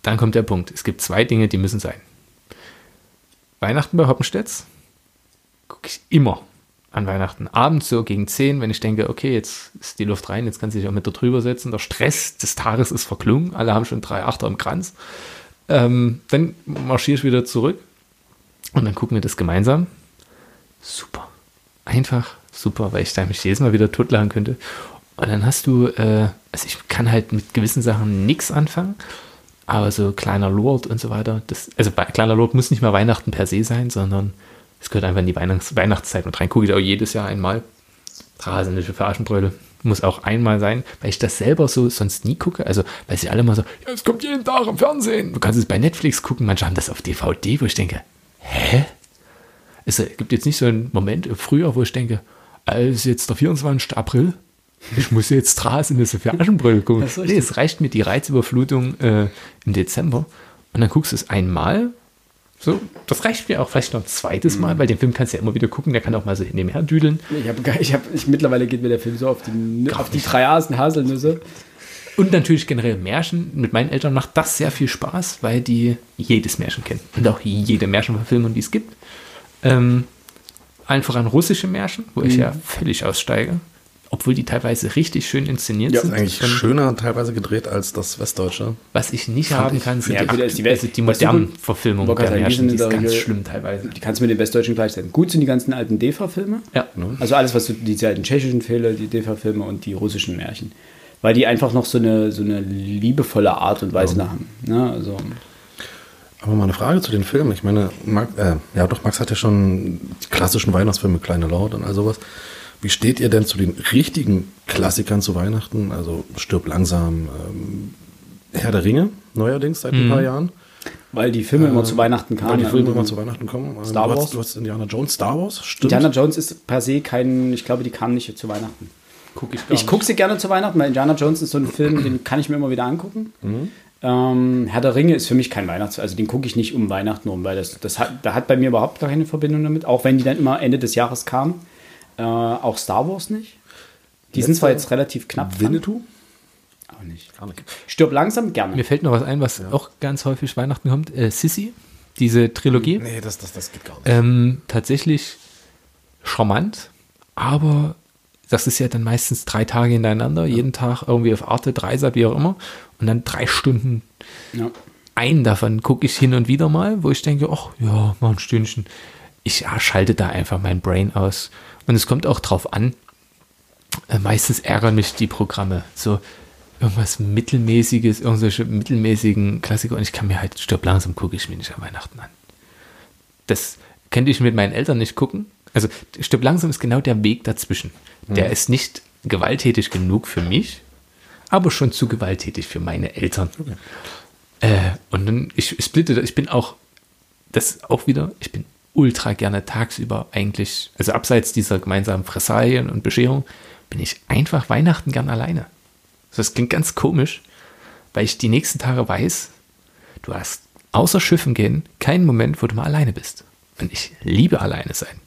dann kommt der Punkt. Es gibt zwei Dinge, die müssen sein. Weihnachten bei Hoppenstedts gucke ich immer an Weihnachten. Abends so gegen 10, wenn ich denke, okay, jetzt ist die Luft rein, jetzt kann sich auch mit da drüber setzen. Der Stress des Tages ist verklungen, alle haben schon drei Achter im Kranz. Ähm, dann marschiere ich wieder zurück und dann gucken wir das gemeinsam. Super. Einfach super, weil ich da mich jedes Mal wieder totlachen könnte. Und dann hast du, äh, also ich kann halt mit gewissen Sachen nichts anfangen, aber so kleiner Lord und so weiter, das, also bei kleiner Lord muss nicht mal Weihnachten per se sein, sondern es gehört einfach in die Weihnachts Weihnachtszeit mit rein. Gucke ich auch jedes Jahr einmal. Rasendliche Veraschenbröle. Muss auch einmal sein, weil ich das selber so sonst nie gucke. Also, weil sie alle mal so, ja, es kommt jeden Tag im Fernsehen. Du kannst es bei Netflix gucken, manche haben das auf DVD, wo ich denke, hä? Es gibt jetzt nicht so einen Moment früher, wo ich denke, es ist jetzt der 24. April, ich muss jetzt Rasendliche Veraschenbröle gucken. Nee, es reicht mir die Reizüberflutung äh, im Dezember und dann guckst du es einmal so, das reicht mir auch vielleicht noch ein zweites Mal, weil den Film kannst du ja immer wieder gucken, der kann auch mal so nebenher düdeln. Ich habe, ich hab, ich, mittlerweile geht mir der Film so auf die, auf die drei Hasen Haselnüsse. Und natürlich generell Märchen. Mit meinen Eltern macht das sehr viel Spaß, weil die jedes Märchen kennen. Und auch jede Märchenverfilmung, die es gibt. Ähm, allen voran russische Märchen, wo ich ja völlig aussteige. Obwohl die teilweise richtig schön inszeniert Ja, sind. ist eigentlich Und schöner teilweise gedreht als das Westdeutsche. was ich nicht Fand haben ich- kann, sind Ja, die, die Welt- also die modernen Verfilmungen der sagen, die Märchen. ist ganz Regel- schlimm teilweise. Die kannst du mit den Westdeutschen gleichsetzen. Gut sind die ganzen alten DEFA-Filme. Ja. Also alles, was du, die alten tschechischen Filme, die DEFA-Filme und die russischen Märchen. Weil die einfach noch so eine, so eine liebevolle Art und Weise da haben. Ne? Also, Aber mal eine Frage zu den Filmen. Ich meine, Max, äh, ja doch, Max hat ja schon die klassischen Weihnachtsfilme, Kleine Laut und all sowas. Wie steht ihr denn zu den richtigen Klassikern zu Weihnachten? Also Stirb langsam, ähm, Herr der Ringe, neuerdings seit ein paar Jahren. Weil die Filme immer zu Weihnachten Weil kamen. die Filme immer zu Weihnachten kommen. Ähm, Star du Wars. Hast, du hast Indiana Jones, Star Wars, stimmt. Indiana Jones ist per se kein, ich glaube, die kamen nicht zu Weihnachten. Guck ich Ich gucke sie gerne zu Weihnachten, weil Indiana Jones ist so ein Film, den kann ich mir immer wieder angucken. Ähm, Herr der Ringe ist für mich kein Weihnachtsfilm, also den gucke ich nicht um Weihnachten rum, weil das, das hat, da hat bei mir überhaupt gar keine Verbindung damit, auch wenn die dann immer Ende des Jahres kamen. Äh, auch Star Wars nicht. Die sind zwar jetzt relativ knapp. dran, Winnetou? aber nicht. Gar nicht. Stirb langsam gerne. Mir fällt noch was ein, was auch ganz häufig Weihnachten kommt. Äh, Sissy, diese Trilogie. Nee, das, das, das geht gar nicht. Ähm, tatsächlich charmant, aber das ist ja dann meistens drei Tage hintereinander, jeden Tag irgendwie auf Arte, Dreisat, wie auch immer. Und dann drei Stunden. Ja. Einen davon gucke ich hin und wieder mal, wo ich denke, ach ja, mal ein Stündchen. Ich ja, schalte da einfach mein Brain aus. Und es kommt auch drauf an. Äh, meistens ärgern mich die Programme. So irgendwas Mittelmäßiges, irgendwelche mittelmäßigen Klassiker. Und ich kann mir halt, stirb langsam, gucke ich mir nicht an Weihnachten an. Das könnte ich mit meinen Eltern nicht gucken. Also stirb langsam ist genau der Weg dazwischen. Der ist nicht gewalttätig genug für mich, aber schon zu gewalttätig für meine Eltern. Äh, und dann, ich splitte, ich bin auch, das auch wieder, ich bin ultra gerne tagsüber eigentlich, also abseits dieser gemeinsamen Fressalien und Bescherung, bin ich einfach Weihnachten gern alleine. Das klingt ganz komisch, weil ich die nächsten Tage weiß, du hast außer Schiffen gehen keinen Moment, wo du mal alleine bist. Und ich liebe alleine sein.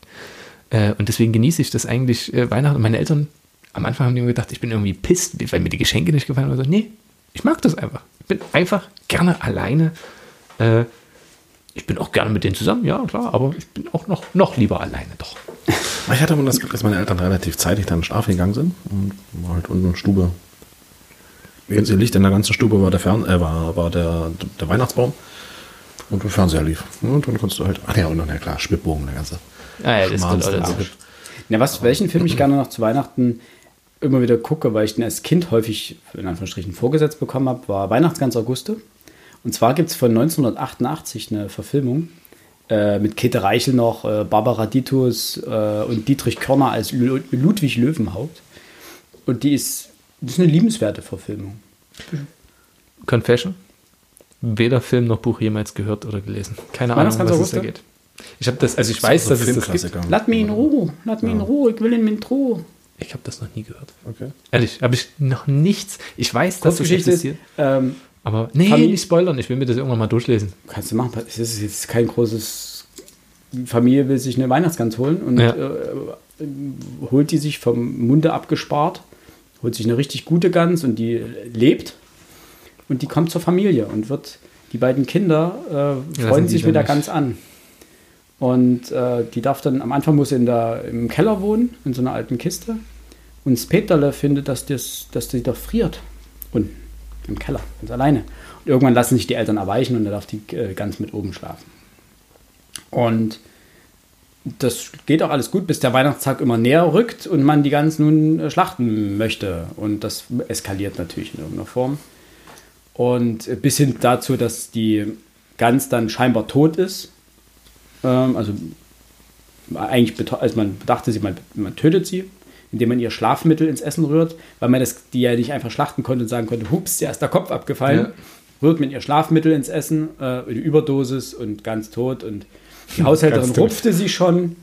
Äh, und deswegen genieße ich das eigentlich äh, Weihnachten. Meine Eltern, am Anfang haben die immer gedacht, ich bin irgendwie pisst, weil mir die Geschenke nicht gefallen haben. So, nee, ich mag das einfach. Ich bin einfach gerne alleine. Ich bin auch gerne mit denen zusammen, ja, klar, aber ich bin auch noch, noch lieber alleine, doch. Ich hatte aber das Glück, dass meine Eltern relativ zeitig dann schlafen gegangen sind und war halt unten in der Stube. Jetzt Licht in der ganzen Stube war der Fern äh, war, war der, der Weihnachtsbaum und der Fernseher lief. Und dann konntest du halt, ach ja, und dann, ja klar, Schwibbogen, der ganze. Ah, ja, das gehört alles. Ja, was, welchen Film ich gerne noch zu Weihnachten immer wieder gucke, weil ich den als Kind häufig in Anführungsstrichen vorgesetzt bekommen habe, war Weihnachtsgans Auguste. Und zwar gibt es von 1988 eine Verfilmung äh, mit Käthe Reichel noch, äh, Barbara Ditus äh, und Dietrich Körner als Lu Ludwig Löwenhaupt. Und die ist, das ist eine liebenswerte Verfilmung. Confession. Weder Film noch Buch jemals gehört oder gelesen. Keine Ahnung, das was es da geht. Ich habe das, also ich weiß, so dass es das gibt. Lass mich in Ruhe, lass mich in Ruhe, ich will in min Ruhe. Ich habe das noch nie gehört. Okay. Ehrlich, habe ich noch nichts. Ich weiß, dass das ist, existiert. ähm, Aber nee, Familie- nicht spoilern. Ich will mir das irgendwann mal durchlesen. Kannst du machen. Es ist jetzt kein großes. Familie will sich eine Weihnachtsgans holen und Ja. äh, holt die sich vom Munde abgespart, holt sich eine richtig gute Gans und die lebt und die kommt zur Familie und wird die beiden Kinder äh, freuen sich mit der. Gans an. Und äh, die darf dann, am Anfang muss sie in der, im Keller wohnen, in so einer alten Kiste. Und Speterle findet, dass, das, dass die doch friert. Unten im Keller, ganz alleine. Und irgendwann lassen sich die Eltern erweichen und da darf die äh, ganz mit oben schlafen. Und das geht auch alles gut, bis der Weihnachtstag immer näher rückt und man die Gans nun äh, schlachten möchte. Und das eskaliert natürlich in irgendeiner Form. Und äh, bis hin dazu, dass die Gans dann scheinbar tot ist. Ähm, also eigentlich, also man dachte man tötet sie, indem man ihr Schlafmittel ins Essen rührt, weil man das, die ja nicht einfach schlachten konnte und sagen konnte, hups, der ist der Kopf abgefallen. Ja. Rührt man ihr Schlafmittel ins Essen, äh, die Überdosis und ganz tot. Und die Haushälterin rupfte sie schon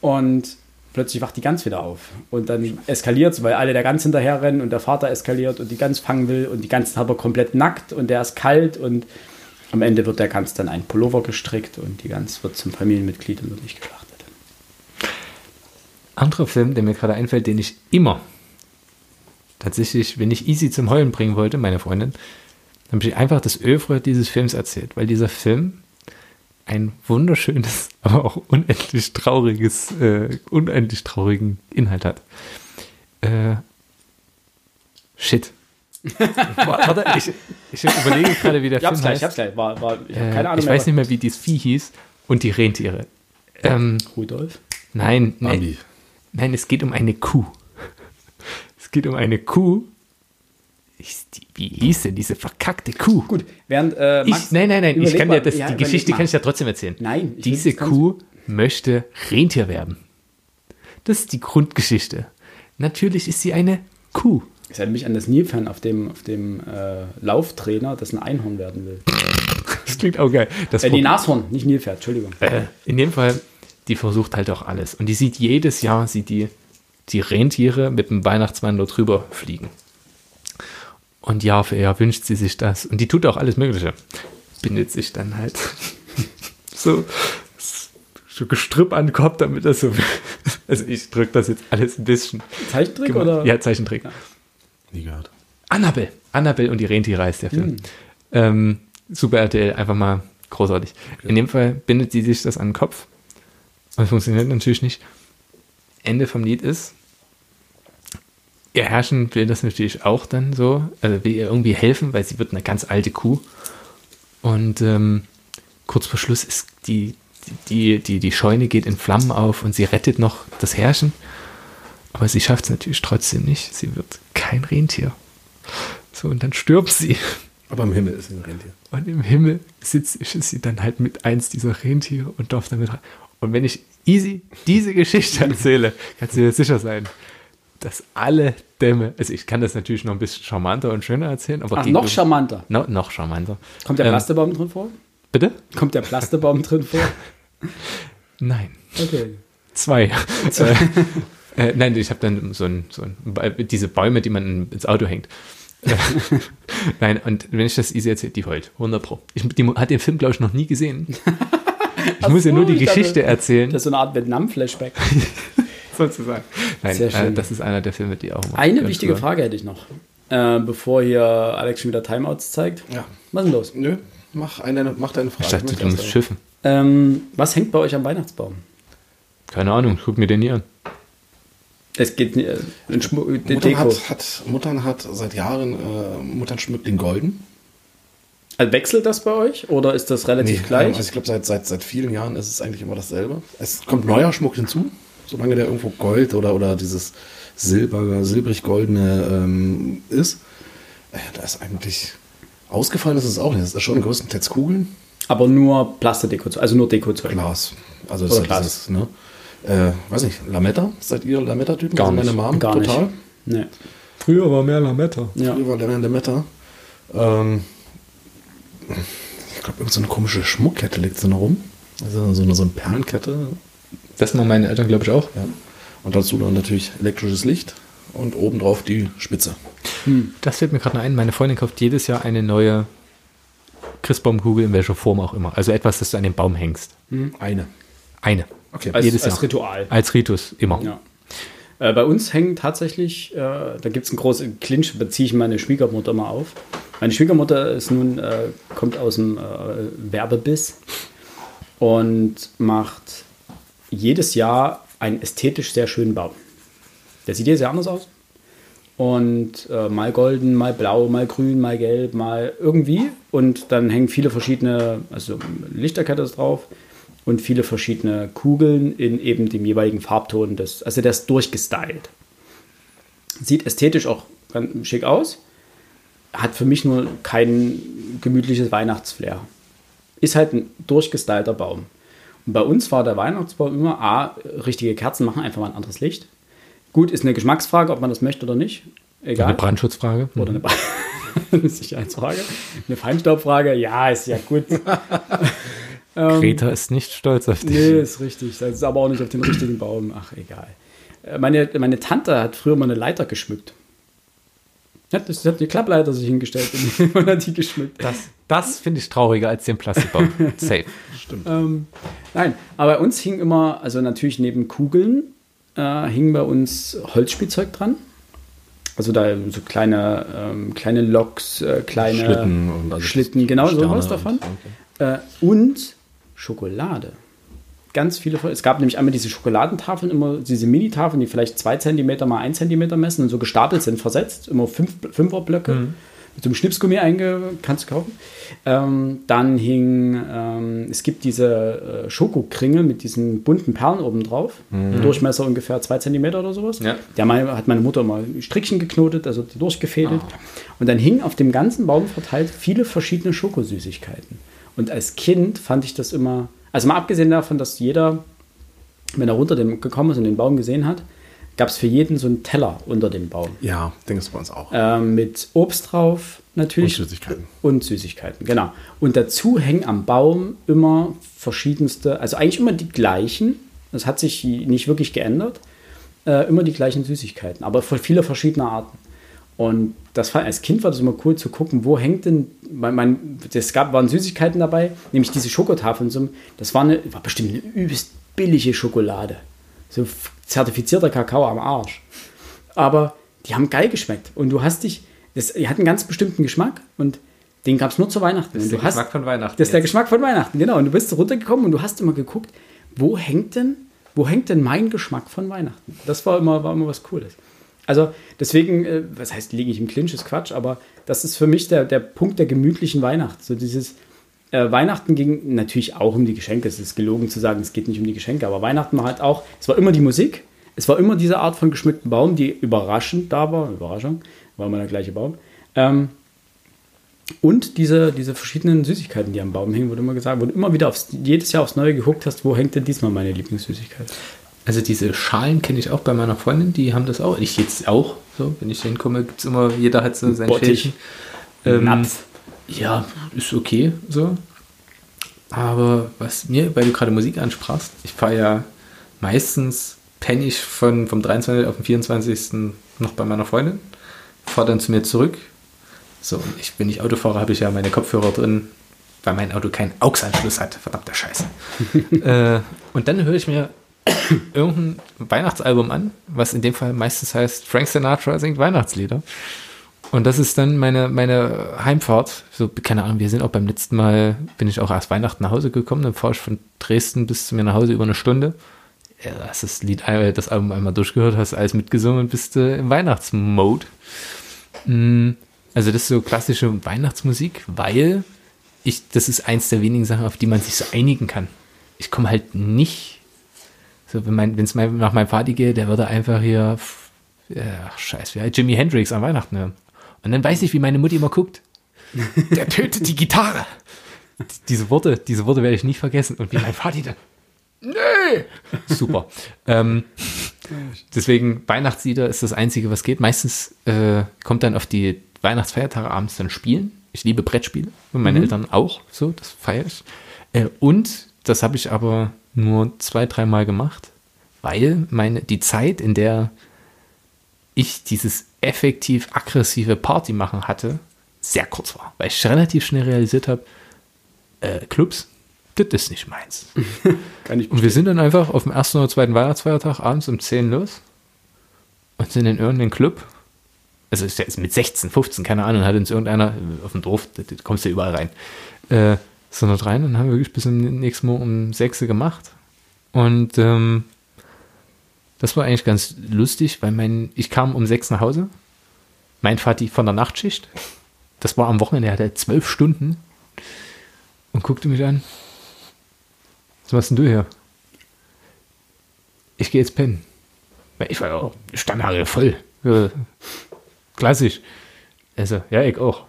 und plötzlich wacht die Gans wieder auf. Und dann eskaliert es, weil alle der Gans hinterher rennen und der Vater eskaliert und die Gans fangen will und die Gans ist aber komplett nackt und der ist kalt und am Ende wird der Gans dann ein Pullover gestrickt und die Gans wird zum Familienmitglied und wird nicht geschlachtet. Anderer Film, der mir gerade einfällt, den ich immer tatsächlich, wenn ich Easy zum Heulen bringen wollte, meine Freundin, dann habe ich einfach das Övre dieses Films erzählt, weil dieser Film ein wunderschönes, aber auch unendlich trauriges, äh, unendlich traurigen Inhalt hat. Äh, shit. Warte, ich, ich überlege gerade, wie der Ich hab's Film gleich, heißt. ich hab's gleich. War, war, ich hab Äh, keine Ahnung ich weiß nicht mehr, wie dieses Vieh hieß und die Rentiere. Ähm, Rudolf? nein, nein, Bambi. Nein, es geht um eine Kuh. Es geht um eine Kuh, ist die, wie hieß denn diese verkackte Kuh? Gut, während äh, Max, Ich, nein, nein, nein, ich kann mal- dir das, ja, die Geschichte kann ich ja trotzdem erzählen. Nein, ich Diese Kuh möchte Rentier werden. Das ist die Grundgeschichte. Natürlich ist sie eine Kuh. Ich erinnere mich an das Nilpferd auf dem, auf dem äh, Lauftrainer, das ein Einhorn werden will. Das klingt auch geil. Das Äh, nee, Nashorn, nicht Nilpferd, Entschuldigung. äh, in dem Fall, die versucht halt auch alles. Und die sieht jedes Jahr, sieht die, die Rentiere mit dem Weihnachtsmann dort drüber fliegen. Und Jahr für Jahr wünscht sie sich das. Und die tut auch alles Mögliche. Bindet sich dann halt so, so Gestrüpp an den Kopf, damit das so. Also ich drücke das jetzt alles ein bisschen. Zeichentrick gemacht. oder? Ja, Zeichentrick. Nie gehört. Annabelle. Annabelle und die Rentiere heißt der. Film. Ähm, Super RTL, einfach mal großartig. In dem Fall bindet sie sich das an den Kopf. Und es funktioniert natürlich nicht. Ende vom Lied ist, ihr Herrschen will das natürlich auch dann so, also will ihr irgendwie helfen, weil sie wird eine ganz alte Kuh. Und ähm, kurz vor Schluss ist die, die, die, die Scheune geht in Flammen auf und sie rettet noch das Herrschen. Aber sie schafft es natürlich trotzdem nicht. Sie wird kein Rentier. So, und dann stirbt sie. Aber im Himmel ist sie ein Rentier. Und im Himmel sitzt sie dann halt mit eins dieser Rentiere und darf damit rein. Und wenn ich easy diese Geschichte erzähle, kannst du dir sicher sein, dass alle Dämme, also ich kann das natürlich noch ein bisschen charmanter und schöner erzählen, aber Ach, noch charmanter. No, noch charmanter. Kommt der Ähm, Plastebaum drin vor? Bitte? Kommt der Plastebaum drin vor? Nein. Okay. Zwei. äh, äh, nein, ich habe dann so ein, so ein, diese Bäume, die man ins Auto hängt. Äh, nein, und wenn ich das easy erzähle, die heult. 100 Pro. Ich, die hat den Film, glaube ich, noch nie gesehen. Ich muss ja nur die dachte, Geschichte erzählen, Das ist so eine Art Vietnam-Flashback. sozusagen. Nein, Sehr äh, schön. das ist einer der Filme, die auch Eine wichtige cool. Frage hätte ich noch, äh, bevor hier Alex schon wieder Timeouts zeigt. Ja. Was ist denn los? Nö, mach, eine, mach deine Frage. Ich dachte, du musst schiffen. Ähm, was hängt bei euch am Weihnachtsbaum? Keine Ahnung, guck mir den nie an. Es geht äh, Schmu De Muttern Deko. hat, hat, Muttern hat seit Jahren, äh, Muttern schmückt den golden. Also wechselt das bei euch oder ist das relativ gleich? Also ich glaube, seit, seit, seit vielen Jahren ist es eigentlich immer dasselbe. Es kommt neuer Schmuck hinzu, solange der irgendwo Gold oder, oder dieses Silber, silbrig-goldene ähm, ist. Äh, da ist eigentlich ausgefallen ist es auch nicht. Das ist schon größtenteils Kugeln, Aber nur Plastedeko, also nur Dekozeug. Glas. Also Oder das ist Glas. dieses, ne? Äh, weiß nicht, Lametta? Seid ihr Lametta-Typen? Gar Also nicht. Meine Mom, Gar total. nicht. Nee. Früher war mehr Lametta. Ja. Früher war Lennon Lametta. Ähm, ich glaube, irgend so eine komische Schmuckkette liegt so noch rum. Also so eine, so eine Perlenkette. Das machen meine Eltern, glaube ich, auch. Ja. Und dazu dann natürlich elektrisches Licht und obendrauf die Spitze. Das fällt mir gerade noch ein. Meine Freundin kauft jedes Jahr eine neue Christbaumkugel, in welcher Form auch immer. Also etwas, das du an den Baum hängst. Eine. Eine. Okay. Als, Jedes als Jahr. Ritual. Als Ritus, immer. Ja. Äh, bei uns hängen tatsächlich, äh, da gibt es einen großen Clinch, beziehe ich meine Schwiegermutter mal auf. Meine Schwiegermutter ist nun, äh, kommt aus dem äh, Werbebiss und macht jedes Jahr einen ästhetisch sehr schönen Baum. Der sieht jedes Jahr anders aus. Und äh, mal golden, mal blau, mal grün, mal gelb, mal irgendwie. Und dann hängen viele verschiedene, also Lichterkette drauf und viele verschiedene Kugeln in eben dem jeweiligen Farbton. Des, also der ist durchgestylt. Sieht ästhetisch auch ganz schick aus. Hat für mich nur kein gemütliches Weihnachtsflair. Ist halt ein durchgestylter Baum. Und bei uns war der Weihnachtsbaum immer, A, richtige Kerzen machen einfach mal ein anderes Licht. Gut, ist eine Geschmacksfrage, ob man das möchte oder nicht. Egal. Eine Brandschutzfrage. Oder eine, Ba- eine Sicherheitsfrage. Eine Feinstaubfrage, ja, ist ja gut. Greta ist nicht stolz auf dich. Nee, ist richtig. Das ist aber auch nicht auf den richtigen Baum. Ach, egal. Äh, Meine, meine Tante hat früher mal eine Leiter geschmückt. Hat, das hat die Klappleiter sich hingestellt und man hat die geschmückt. Das, das finde ich trauriger als den Plastikbaum. Safe. Ähm, nein, aber bei uns hing immer, also natürlich neben Kugeln, äh, hing bei uns Holzspielzeug dran. Also da so kleine, ähm, kleine Loks, äh, kleine Schlitten und also Schlitten, genau Sterne sowas und- davon. okay. Äh, und Schokolade. Ganz viele. Es gab nämlich einmal diese Schokoladentafeln, immer diese Mini-Tafeln, die vielleicht zwei Zentimeter mal ein Zentimeter messen und so gestapelt sind, versetzt, immer fünf, Fünferblöcke. mit so einem Schnipsgummi einge kannst du kaufen. Ähm, dann hing, ähm, es gibt diese äh, Schokokringel mit diesen bunten Perlen oben drauf. Durchmesser ungefähr zwei Zentimeter oder sowas. Ja. Der meine, hat meine Mutter mal Strickchen geknotet, also durchgefädelt. Und dann hingen auf dem ganzen Baum verteilt viele verschiedene Schokosüßigkeiten. Und als Kind fand ich das immer, also mal abgesehen davon, dass jeder, wenn er runter dem, gekommen ist und den Baum gesehen hat, gab es für jeden so einen Teller unter dem Baum. Ja, denke es bei uns auch. Ähm, mit Obst drauf, natürlich. Und Süßigkeiten. Und Süßigkeiten, genau. Und dazu hängen am Baum immer verschiedenste, also eigentlich immer die gleichen. Das hat sich nicht wirklich geändert. Äh, immer die gleichen Süßigkeiten, aber von viele verschiedene Arten. Und das war, als Kind war das immer cool zu gucken, wo hängt denn, weil man, es gab, waren Süßigkeiten dabei, nämlich diese Schokotafeln. So, das war, eine, war bestimmt eine übelst billige Schokolade. So zertifizierter Kakao am Arsch. Aber die haben geil geschmeckt. Und du hast dich, das, die hatten einen ganz bestimmten Geschmack und den gab es nur zu Weihnachten. und du hast, von Weihnachten. das ist der Geschmack von Weihnachten, genau. Und du bist runtergekommen und du hast immer geguckt, wo hängt denn, wo hängt denn mein Geschmack von Weihnachten? Das war immer, war immer was Cooles. Also deswegen, äh, was heißt, liege ich im Clinch, ist Quatsch, aber das ist für mich der, der Punkt der gemütlichen Weihnacht. So dieses äh, Weihnachten ging natürlich auch um die Geschenke. Es ist gelogen zu sagen, es geht nicht um die Geschenke, aber Weihnachten war halt auch, es war immer die Musik, es war immer diese Art von geschmückten Baum, die überraschend da war. Überraschung, war immer der gleiche Baum. Ähm, und diese, diese verschiedenen Süßigkeiten, die am Baum hängen, wurde immer gesagt, wurde immer wieder aufs, jedes Jahr aufs Neue geguckt hast, wo hängt denn diesmal meine Lieblingssüßigkeit? Also diese Schalen kenne ich auch bei meiner Freundin, die haben das auch. Ich jetzt auch. So, wenn ich hinkomme, gibt es immer, jeder hat so sein. Schälchen. Ähm, Napf. Ja, ist okay so. Aber was mir, weil du gerade Musik ansprachst, ich fahre ja meistens penne ich von, vom 23. auf den 24. noch bei meiner Freundin, fahre dann zu mir zurück. So, und ich, wenn ich Auto fahre, habe ich ja meine Kopfhörer drin, weil mein Auto keinen AUX-Anschluss hat. Verdammter Scheiße. äh, und dann höre ich mir irgendein Weihnachtsalbum an, was in dem Fall meistens heißt Frank Sinatra singt Weihnachtslieder. Und das ist dann meine, meine Heimfahrt. So, keine Ahnung, wir sind auch beim letzten Mal, bin ich auch erst Weihnachten nach Hause gekommen, dann fahre ich von Dresden bis zu mir nach Hause über eine Stunde. Ja, hast das Lied, einmal- das Album einmal durchgehört, hast alles mitgesungen und bist äh, im Weihnachtsmode. Mm, Also das ist so klassische Weihnachtsmusik, weil ich, das ist eins der wenigen Sachen, auf die man sich so einigen kann. Ich komme halt nicht, so wenn mein, es mein, nach meinem Vater geht, der würde einfach hier, ja, ach, scheiße, wie Jimi Hendrix an Weihnachten hören. Und dann weiß ich, wie meine Mutti immer guckt. Der tötet die Gitarre. Diese Worte, diese Worte werde ich nie vergessen. Und wie mein Vati dann. Nee! Super. ähm, deswegen, Weihnachtslieder ist das Einzige, was geht. Meistens äh, kommt dann auf die Weihnachtsfeiertage abends dann Spielen. Ich liebe Brettspiele. Und meine Eltern auch. So, das feiere ich. Äh, und das habe ich aber nur zwei, dreimal gemacht, weil meine, die Zeit, in der ich dieses effektiv aggressive Party machen hatte, sehr kurz war. Weil ich relativ schnell realisiert habe, äh, Clubs, das ist nicht meins. Und wir sind dann einfach auf dem ersten oder zweiten Weihnachtsfeiertag abends um 10 los und sind in irgendeinen Club. Also ist mit 16, 15, keine Ahnung, hat uns irgendeiner äh, auf dem Dorf, da, da kommst du ja überall rein, äh, sind dort rein und haben wirklich bis zum nächsten Mal um 6 Uhr gemacht. Und ähm, das war eigentlich ganz lustig, weil mein, ich kam um 6 nach Hause, mein Vati von der Nachtschicht, das war am Wochenende, er hatte zwölf Stunden und guckte mich an. Was machst denn du hier? Ich gehe jetzt pennen. Ich war ja Stammhaare voll. Ja, klassisch. Also, ja, ich auch.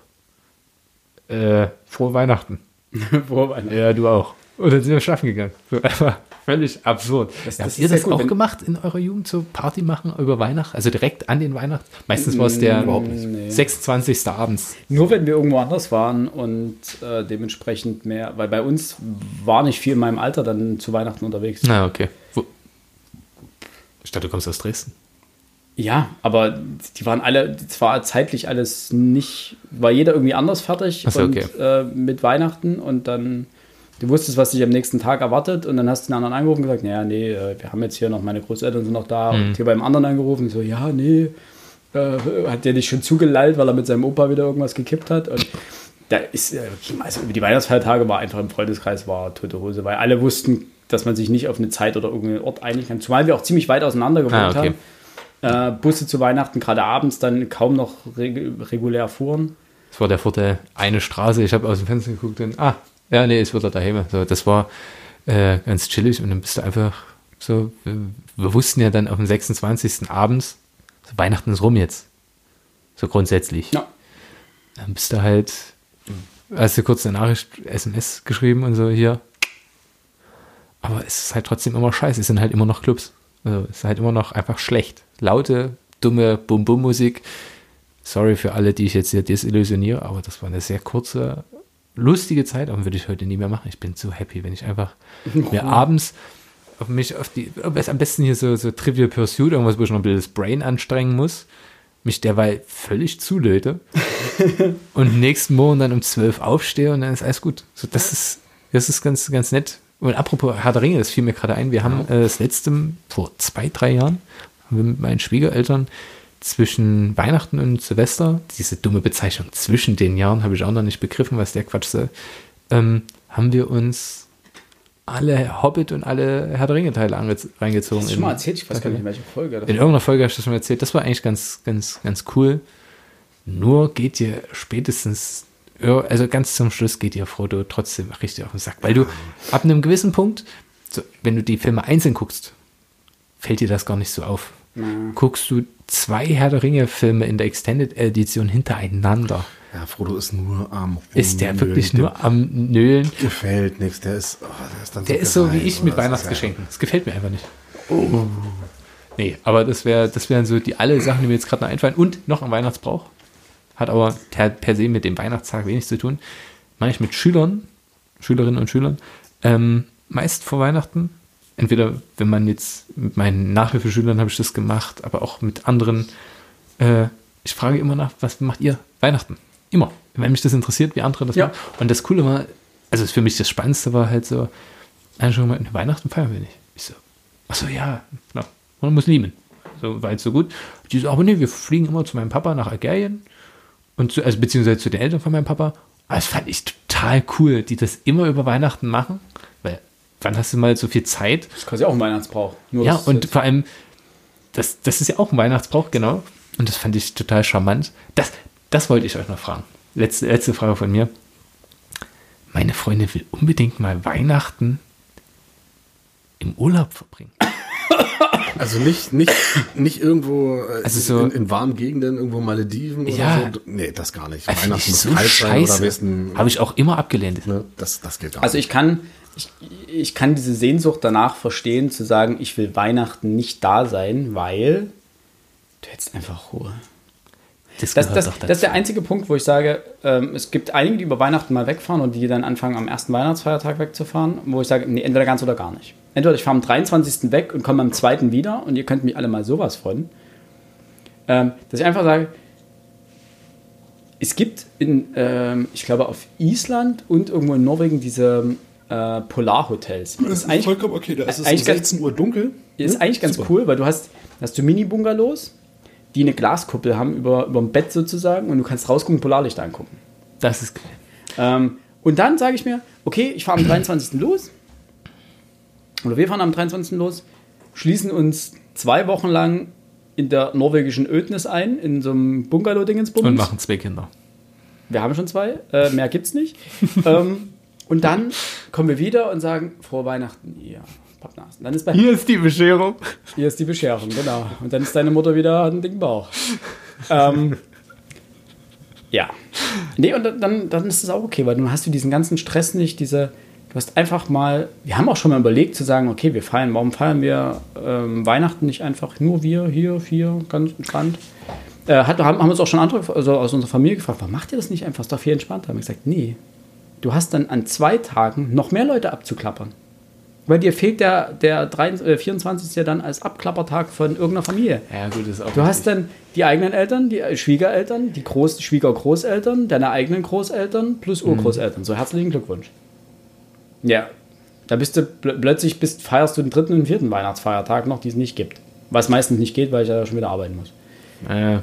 Äh, frohe Weihnachten. Frohe Weihnachten. Ja, du auch. Und dann sind wir schlafen gegangen. So, einfach völlig absurd. Das- Habt das ihr ist das auch gemacht in eurer Jugend, so Party machen über Weihnachten? Also direkt an den Weihnachten? Meistens war es der nicht. Nee. 26. abends. Nur wenn wir irgendwo anders waren und äh, dementsprechend mehr, weil bei uns war nicht viel in meinem Alter dann zu Weihnachten unterwegs. Na, okay. Wo? Ich dachte, du kommst aus Dresden. Ja, aber die waren alle, zwar zeitlich alles nicht, war jeder irgendwie anders fertig so, und, okay. äh, mit Weihnachten und dann, du wusstest, was dich am nächsten Tag erwartet und dann hast du den anderen angerufen und gesagt, naja, nee, äh, wir haben jetzt hier noch, meine Großeltern sind noch da Mhm. und hier beim anderen angerufen, ich so, ja, nee, äh, hat der dich schon zugelallt, weil er mit seinem Opa wieder irgendwas gekippt hat und da ist, also über die Weihnachtsfeiertage war einfach im Freundeskreis war tote Hose, weil alle wussten, dass man sich nicht auf eine Zeit oder irgendeinen Ort einigen kann, zumal wir auch ziemlich weit auseinander gewohnt Ah, okay. haben äh, Busse zu Weihnachten, gerade abends, dann kaum noch reg regulär fuhren. Das war der Vorteil. Eine Straße, ich habe aus dem Fenster geguckt und, ah, ja, nee, ist wieder daheim. So, das war äh, ganz chillig und dann bist du einfach so, wir, wir wussten ja dann auf dem 26. abends, so Weihnachten ist rum jetzt. So grundsätzlich. Ja. Dann bist du halt, hast du kurz eine Nachricht, SMS geschrieben und so hier. Aber es ist halt trotzdem immer scheiße. Es sind halt immer noch Clubs. Also es ist halt immer noch einfach schlecht. Laute, dumme Bum-Bum-Musik. Sorry für alle, die ich jetzt hier desillusioniere, aber das war eine sehr kurze, lustige Zeit, aber würde ich heute nie mehr machen. Ich bin so happy, wenn ich einfach mir abends auf mich auf die, am besten hier so, so Trivial Pursuit, irgendwas, wo ich noch ein bisschen das Brain anstrengen muss, mich derweil völlig zulöte und nächsten Morgen dann um 12 aufstehe und dann ist alles gut. So, das ist, das ist ganz, ganz nett. Und apropos Herr Ringe, das fiel mir gerade ein, wir haben äh, das letzte, vor zwei, drei Jahren, haben wir mit meinen Schwiegereltern zwischen Weihnachten und Silvester, diese dumme Bezeichnung zwischen den Jahren, habe ich auch noch nicht begriffen, was der Quatsch soll, ähm, haben wir uns alle Hobbit und alle Herr der Ringe-Teile ange- reingezogen. Hast du schon mal erzählt? Ich weiß gar nicht, in welcher Folge. In irgendeiner Folge hast du das schon erzählt. Das war eigentlich ganz, ganz, ganz cool. Nur geht dir spätestens, also ganz zum Schluss geht dir Frodo trotzdem richtig auf den Sack. Weil du ab einem gewissen Punkt, wenn du die Filme einzeln guckst, fällt dir das gar nicht so auf. Guckst du zwei Herr der Ringe-Filme in der Extended Edition hintereinander, Ja, Frodo ist nur am ist der wirklich nur am Nölen. Gefällt nichts. Der ist, oh, der ist dann Der ist so wie ich mit Weihnachtsgeschenken. Das gefällt mir einfach nicht. Nee, aber das wäre, das wären so die alle Sachen, die mir jetzt gerade noch einfallen. Und noch ein Weihnachtsbrauch. Hat aber per, per se mit dem Weihnachtstag wenig zu tun. Mache ich mit Schülern, Schülerinnen und Schülern, ähm, meist vor Weihnachten. Entweder, wenn man jetzt mit meinen Nachhilfeschülern habe ich das gemacht, aber auch mit anderen. Äh, ich frage immer nach, was macht ihr Weihnachten? Immer. Wenn mich das interessiert, wie andere das Ja. machen. Und das Coole war, also für mich das Spannendste war halt so, einer schon mal, Weihnachten feiern wir nicht. Ich so, ach so, ja, ja. man muss lieben. So weit, so gut. Die so, aber nee, wir fliegen immer zu meinem Papa nach Algerien und zu, also beziehungsweise zu den Eltern von meinem Papa. Das fand ich total cool, die das immer über Weihnachten machen, wann hast du mal so viel Zeit? Das ist quasi auch ein Weihnachtsbrauch. Nur Ja, und vor allem, das, das ist ja auch ein Weihnachtsbrauch, genau. Und das fand ich total charmant. Das, das wollte ich euch noch fragen. Letzte, letzte Frage von mir. Meine Freundin will unbedingt mal Weihnachten im Urlaub verbringen. Also nicht, nicht, nicht irgendwo äh, Also so- in, in warmen Gegenden, irgendwo Malediven oder Ja. so. Nee, das gar nicht. Finde Weihnachten ich muss so kalt sein oder scheiße. Habe ich auch immer abgelehnt. ne, das, das geht gar Also ich kann, ich, ich kann diese Sehnsucht danach verstehen, zu sagen, ich will Weihnachten nicht da sein, weil du hättest einfach Ruhe. Das, Das, das, das ist der einzige Punkt, wo ich sage, ähm, es gibt einige, die über Weihnachten mal wegfahren und die dann anfangen, am ersten Weihnachtsfeiertag wegzufahren, wo ich sage, nee, entweder ganz oder gar nicht. Entweder ich fahre am 23. weg und komme am 2. wieder und ihr könnt mich alle mal sowas von. Ähm, dass ich einfach sage, es gibt in, ähm, ich glaube, auf Island und irgendwo in Norwegen diese äh, Polarhotels. Das ist eigentlich, vollkommen okay. Da ist es eigentlich um ganz- 16 Uhr dunkel. ist Ne? eigentlich ganz Super. cool, weil du hast, hast du Mini-Bungalows, die eine Glaskuppel haben über, über dem Bett sozusagen und du kannst rausgucken, Polarlichter angucken. das ist geil. Ähm, und dann sage ich mir, okay, ich fahre am 23. los. Oder wir fahren am 23. los, schließen uns zwei Wochen lang in der norwegischen Ödnis ein, in so einem Bungalow-Dingensbums. Und machen zwei Kinder. Wir haben schon zwei, äh, mehr gibt's nicht. ähm, und dann kommen wir wieder und sagen, frohe Weihnachten, ihr Pappnasen. Dann ist bei Hier ist die Bescherung. hier ist die Bescherung, genau. Und dann ist deine Mutter wieder einen dicken Bauch. ähm, ja. Nee, und dann, dann ist es auch okay, weil dann hast du diesen ganzen Stress nicht, diese, du hast einfach mal, wir haben auch schon mal überlegt zu sagen, okay, wir feiern, warum feiern wir ähm, Weihnachten nicht einfach nur wir, hier, vier, ganz entspannt. Äh, hat, haben, haben uns auch schon andere also aus unserer Familie gefragt, warum macht ihr das nicht einfach? Ist doch viel entspannter. Haben wir gesagt, nee, du hast dann an zwei Tagen noch mehr Leute abzuklappern. Weil dir fehlt der, der 23, äh, 24. ja dann als Abklappertag von irgendeiner Familie. Ja, gut, ist auch Du hast dann die eigenen Eltern, die äh, Schwiegereltern, die Groß Schwiegergroßeltern, deine eigenen Großeltern plus Urgroßeltern. So herzlichen Glückwunsch. Ja, da bist du pl plötzlich bist, feierst du den dritten und vierten Weihnachtsfeiertag noch, die es nicht gibt. Was meistens nicht geht, weil ich ja schon wieder arbeiten muss. Äh,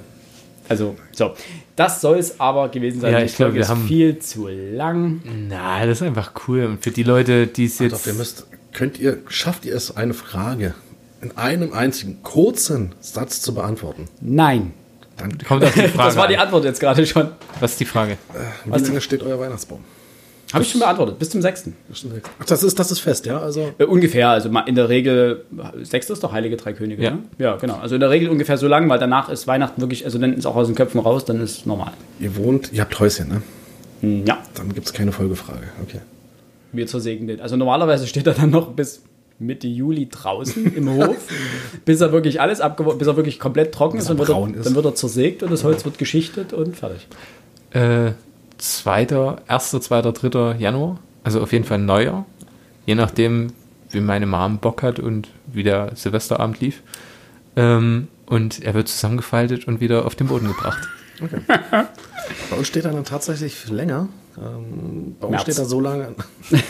Also, so. Das soll es aber gewesen sein. Ja, ich glaube, wir ist haben- viel zu lang. na, das ist einfach cool. Und für die Leute, die es Doch, jetzt. ihr müsst, könnt ihr, schafft ihr es, eine Frage in einem einzigen kurzen Satz zu beantworten? Nein. Dann, Kommt auf die Frage Das war die an. Antwort jetzt gerade schon. Was ist die Frage? wie lange steht euer Weihnachtsbaum? Habe ich schon beantwortet. Bis zum 6. Ach, das ist, das ist fest, ja? Also, Äh, ungefähr, also in der Regel, 6. ist doch Heilige Drei Könige, Ja. ne? Ja, genau. Also in der Regel ungefähr so lang, weil danach ist Weihnachten wirklich, also dann ist auch aus den Köpfen raus, dann ist normal. ihr wohnt, ihr habt Häuschen, ne? Hm, Ja, Dann gibt es keine Folgefrage. Okay. wir zersägen den. Also normalerweise steht er dann noch bis Mitte Juli draußen im Hof, bis er wirklich alles abgeworfen, bis er wirklich komplett trocken ist, er dann wird er, ist. dann wird er zersägt und das Holz wird geschichtet und fertig. Äh, zweiter, erster, zweiter, dritter Januar. Also auf jeden Fall Neujahr. Je nachdem, wie meine Mom Bock hat und wie der Silvesterabend lief. Ähm, und er wird zusammengefaltet und wieder auf den Boden gebracht. Bei uns steht er dann tatsächlich länger. Ähm, bei uns März. steht er so lange. kann,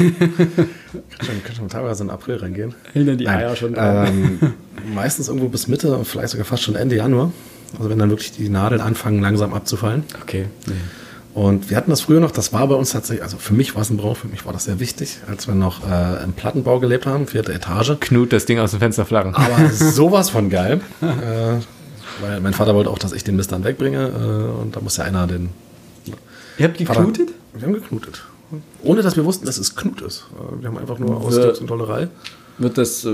schon, kann schon teilweise in April reingehen. Hinter die Nein, Eier schon ähm, meistens irgendwo bis Mitte, vielleicht sogar fast schon Ende Januar. Also wenn dann wirklich die Nadeln anfangen langsam abzufallen. Okay. Und wir hatten das früher noch, das war bei uns tatsächlich, also für mich war es ein Brauch, für mich war das sehr wichtig, als wir noch äh, im Plattenbau gelebt haben, vierte Etage. Knut das Ding aus dem Fenster flaggen. Aber sowas von geil. äh, weil mein Vater wollte auch, dass ich den Mist dann wegbringe. Äh, und da muss ja einer den. Ihr habt Vater- geknutet? Wir haben geknutet. Ohne dass wir wussten, dass es Knut ist. Äh, Wir haben einfach nur aus Wir- Jux und Tollerei. Wird das, äh,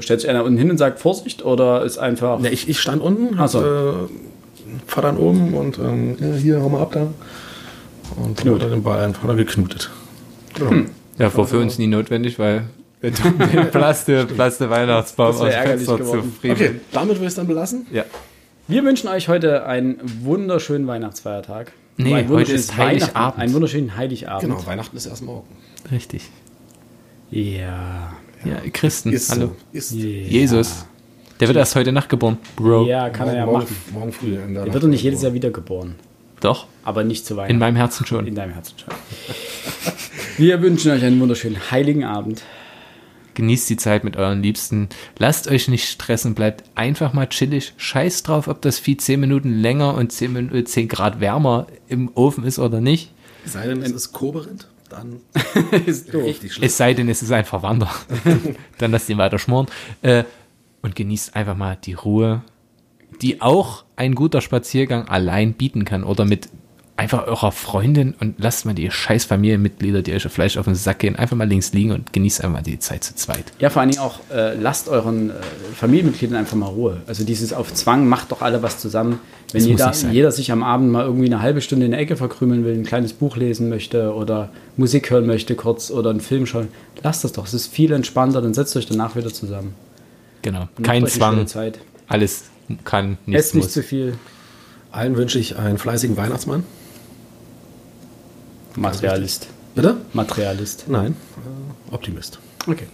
stellt sich einer unten hin und sagt Vorsicht oder ist einfach. Ne, ich, ich stand unten, hab, so. äh, Vater dann oben und ähm, ja, hier, hau mal ab da. Und er den Ball einfach mal geknutet. Genau. Ja, war für uns nie notwendig, weil wir tun den Plaste, Plaste Weihnachtsbaum aus Fenster zu geworden. friemeln. Okay, damit will ich es dann belassen. Ja. Wir wünschen euch heute einen wunderschönen Weihnachtsfeiertag. Nee, ein heute ist Heiligabend. Einen wunderschönen Heiligabend. Genau, Weihnachten ist erst morgen. Richtig. Ja. Ja, Christen. Ist Hallo. so. Ist Jesus. Der wird erst heute Nacht geboren. Bro. Ja, kann er ja morgen, machen. morgen früh. In der Er wird doch nicht jedes Jahr wiedergeboren. Doch. Aber nicht zu In Weihnachten. meinem Herzen schon. In deinem Herzen schon. Wir wünschen euch einen wunderschönen heiligen Abend. Genießt die Zeit mit euren Liebsten. Lasst euch nicht stressen. Bleibt einfach mal chillig. Scheiß drauf, ob das Vieh 10 Minuten länger und 10, Min- 10 Grad wärmer im Ofen ist oder nicht. Sei denn, es ist Koberint, dann Ist doof. richtig schlimm. Es sei denn, es ist ein Verwandter. Dann lasst ihn weiter schmoren. Äh, und genießt einfach mal die Ruhe, die auch ein guter Spaziergang allein bieten kann. Oder mit einfach eurer Freundin und lasst mal die scheiß Familienmitglieder, die euch vielleicht auf den Sack gehen, einfach mal links liegen und genießt einfach die Zeit zu zweit. Ja, vor allen Dingen auch, äh, lasst euren äh, Familienmitgliedern einfach mal Ruhe. Also dieses auf Zwang, macht doch alle was zusammen. Wenn jeder, jeder sich am Abend mal irgendwie eine halbe Stunde in der Ecke verkrümeln will, ein kleines Buch lesen möchte oder Musik hören möchte kurz oder einen Film schauen, lasst das doch. Es ist viel entspannter, dann setzt euch danach wieder zusammen. Genau. Kein Zwang. Zeit. Alles kann, nichts Esst nicht muss. zu viel. Allen wünsche ich einen fleißigen Weihnachtsmann. Materialist. Bitte? Materialist. Nein, Optimist. Okay.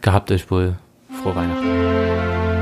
Gehabt euch wohl. Frohe Weihnachten.